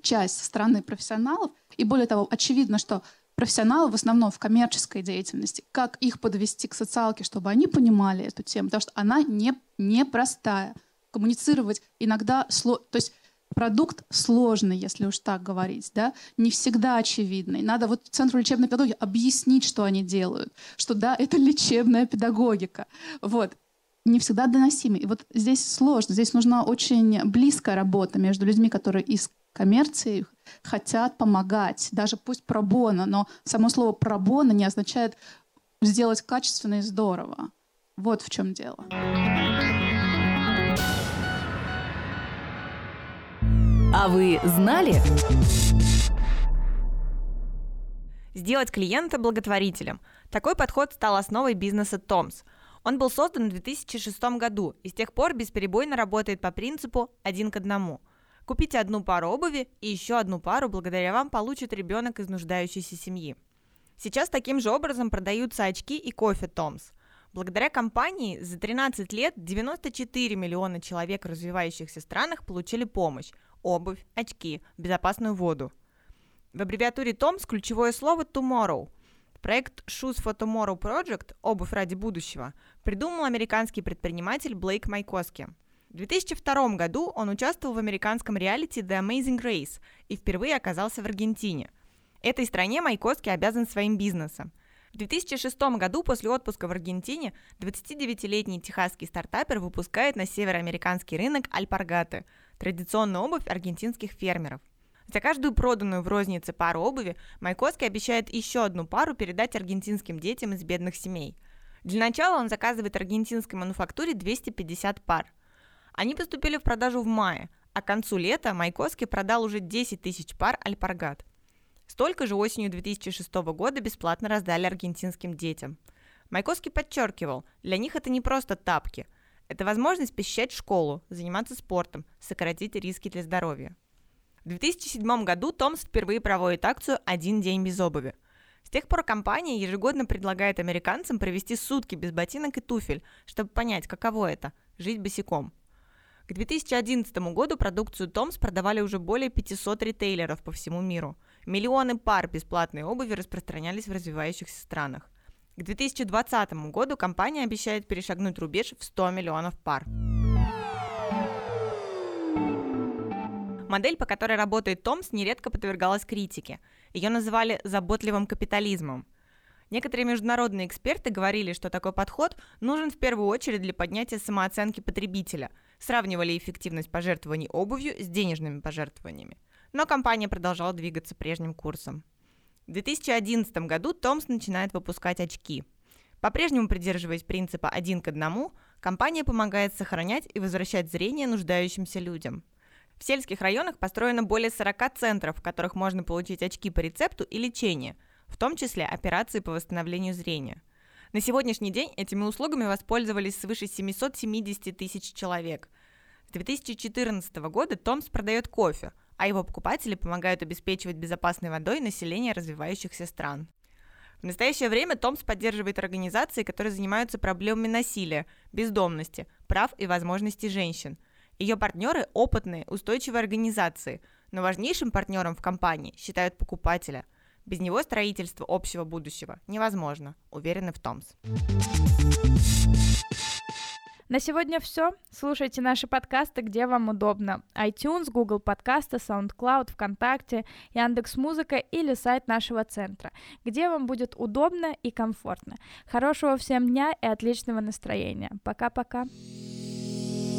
[SPEAKER 11] часть страны профессионалов. И более того, очевидно, что профессионалы в основном в коммерческой деятельности, как их подвести к социалке, чтобы они понимали эту тему, потому что она не, непростая. Коммуницировать иногда сложно. То есть продукт сложный, если уж так говорить, да, не всегда очевидный. Надо вот Центру лечебной педагогики объяснить, что они делают, что да, [LAUGHS] это лечебная педагогика. Вот не всегда доносимый. И вот здесь сложно. Здесь нужна очень близкая работа между людьми, которые из коммерции хотят помогать, даже пусть пробона, но само слово пробона не означает сделать качественно и здорово. Вот в чем дело.
[SPEAKER 5] А вы знали?
[SPEAKER 15] Сделать клиента благотворителем. Такой подход стал основой бизнеса Томс. Он был создан в 2006 году и с тех пор бесперебойно работает по принципу «один к одному». Купите одну пару обуви и еще одну пару благодаря вам получит ребенок из нуждающейся семьи. Сейчас таким же образом продаются очки и кофе Томс. Благодаря компании за 13 лет 94 миллиона человек в развивающихся странах получили помощь, обувь, очки, безопасную воду. В аббревиатуре TOMS ключевое слово tomorrow. Проект Shoes for Tomorrow Project «Обувь ради будущего» придумал американский предприниматель Блейк Майкоски. В 2002 году он участвовал в американском реалити The Amazing Race и впервые оказался в Аргентине. Этой стране Майкоски обязан своим бизнесом. В 2006 году после отпуска в Аргентине 29-летний техасский стартапер выпускает на североамериканский рынок альпаргаты – традиционную обувь аргентинских фермеров – за каждую проданную в рознице пару обуви Майкоски обещает еще одну пару передать аргентинским детям из бедных семей. Для начала он заказывает аргентинской мануфактуре 250 пар. Они поступили в продажу в мае, а к концу лета Майкоски продал уже 10 тысяч пар альпаргат. Столько же осенью 2006 года бесплатно раздали аргентинским детям. Майкоски подчеркивал, для них это не просто тапки. Это возможность посещать школу, заниматься спортом, сократить риски для здоровья. В 2007 году Томс впервые проводит акцию «Один день без обуви». С тех пор компания ежегодно предлагает американцам провести сутки без ботинок и туфель, чтобы понять, каково это – жить босиком. К 2011 году продукцию Томс продавали уже более 500 ритейлеров по всему миру. Миллионы пар бесплатной обуви распространялись в развивающихся странах. К 2020 году компания обещает перешагнуть рубеж в 100 миллионов пар. Модель, по которой работает Томс, нередко подвергалась критике. Ее называли заботливым капитализмом. Некоторые международные эксперты говорили, что такой подход нужен в первую очередь для поднятия самооценки потребителя, сравнивали эффективность пожертвований обувью с денежными пожертвованиями. Но компания продолжала двигаться прежним курсом. В 2011 году Томс начинает выпускать очки. По-прежнему придерживаясь принципа «один к одному», компания помогает сохранять и возвращать зрение нуждающимся людям – в сельских районах построено более 40 центров, в которых можно получить очки по рецепту и лечение, в том числе операции по восстановлению зрения. На сегодняшний день этими услугами воспользовались свыше 770 тысяч человек. С 2014 года Томс продает кофе, а его покупатели помогают обеспечивать безопасной водой население развивающихся стран. В настоящее время Томс поддерживает организации, которые занимаются проблемами насилия, бездомности, прав и возможностей женщин – ее партнеры – опытные, устойчивые организации, но важнейшим партнером в компании считают покупателя. Без него строительство общего будущего невозможно, уверены в Томс.
[SPEAKER 4] На сегодня все. Слушайте наши подкасты, где вам удобно. iTunes, Google подкасты, SoundCloud, ВКонтакте, Яндекс Музыка или сайт нашего центра, где вам будет удобно и комфортно. Хорошего всем дня и отличного настроения. Пока-пока.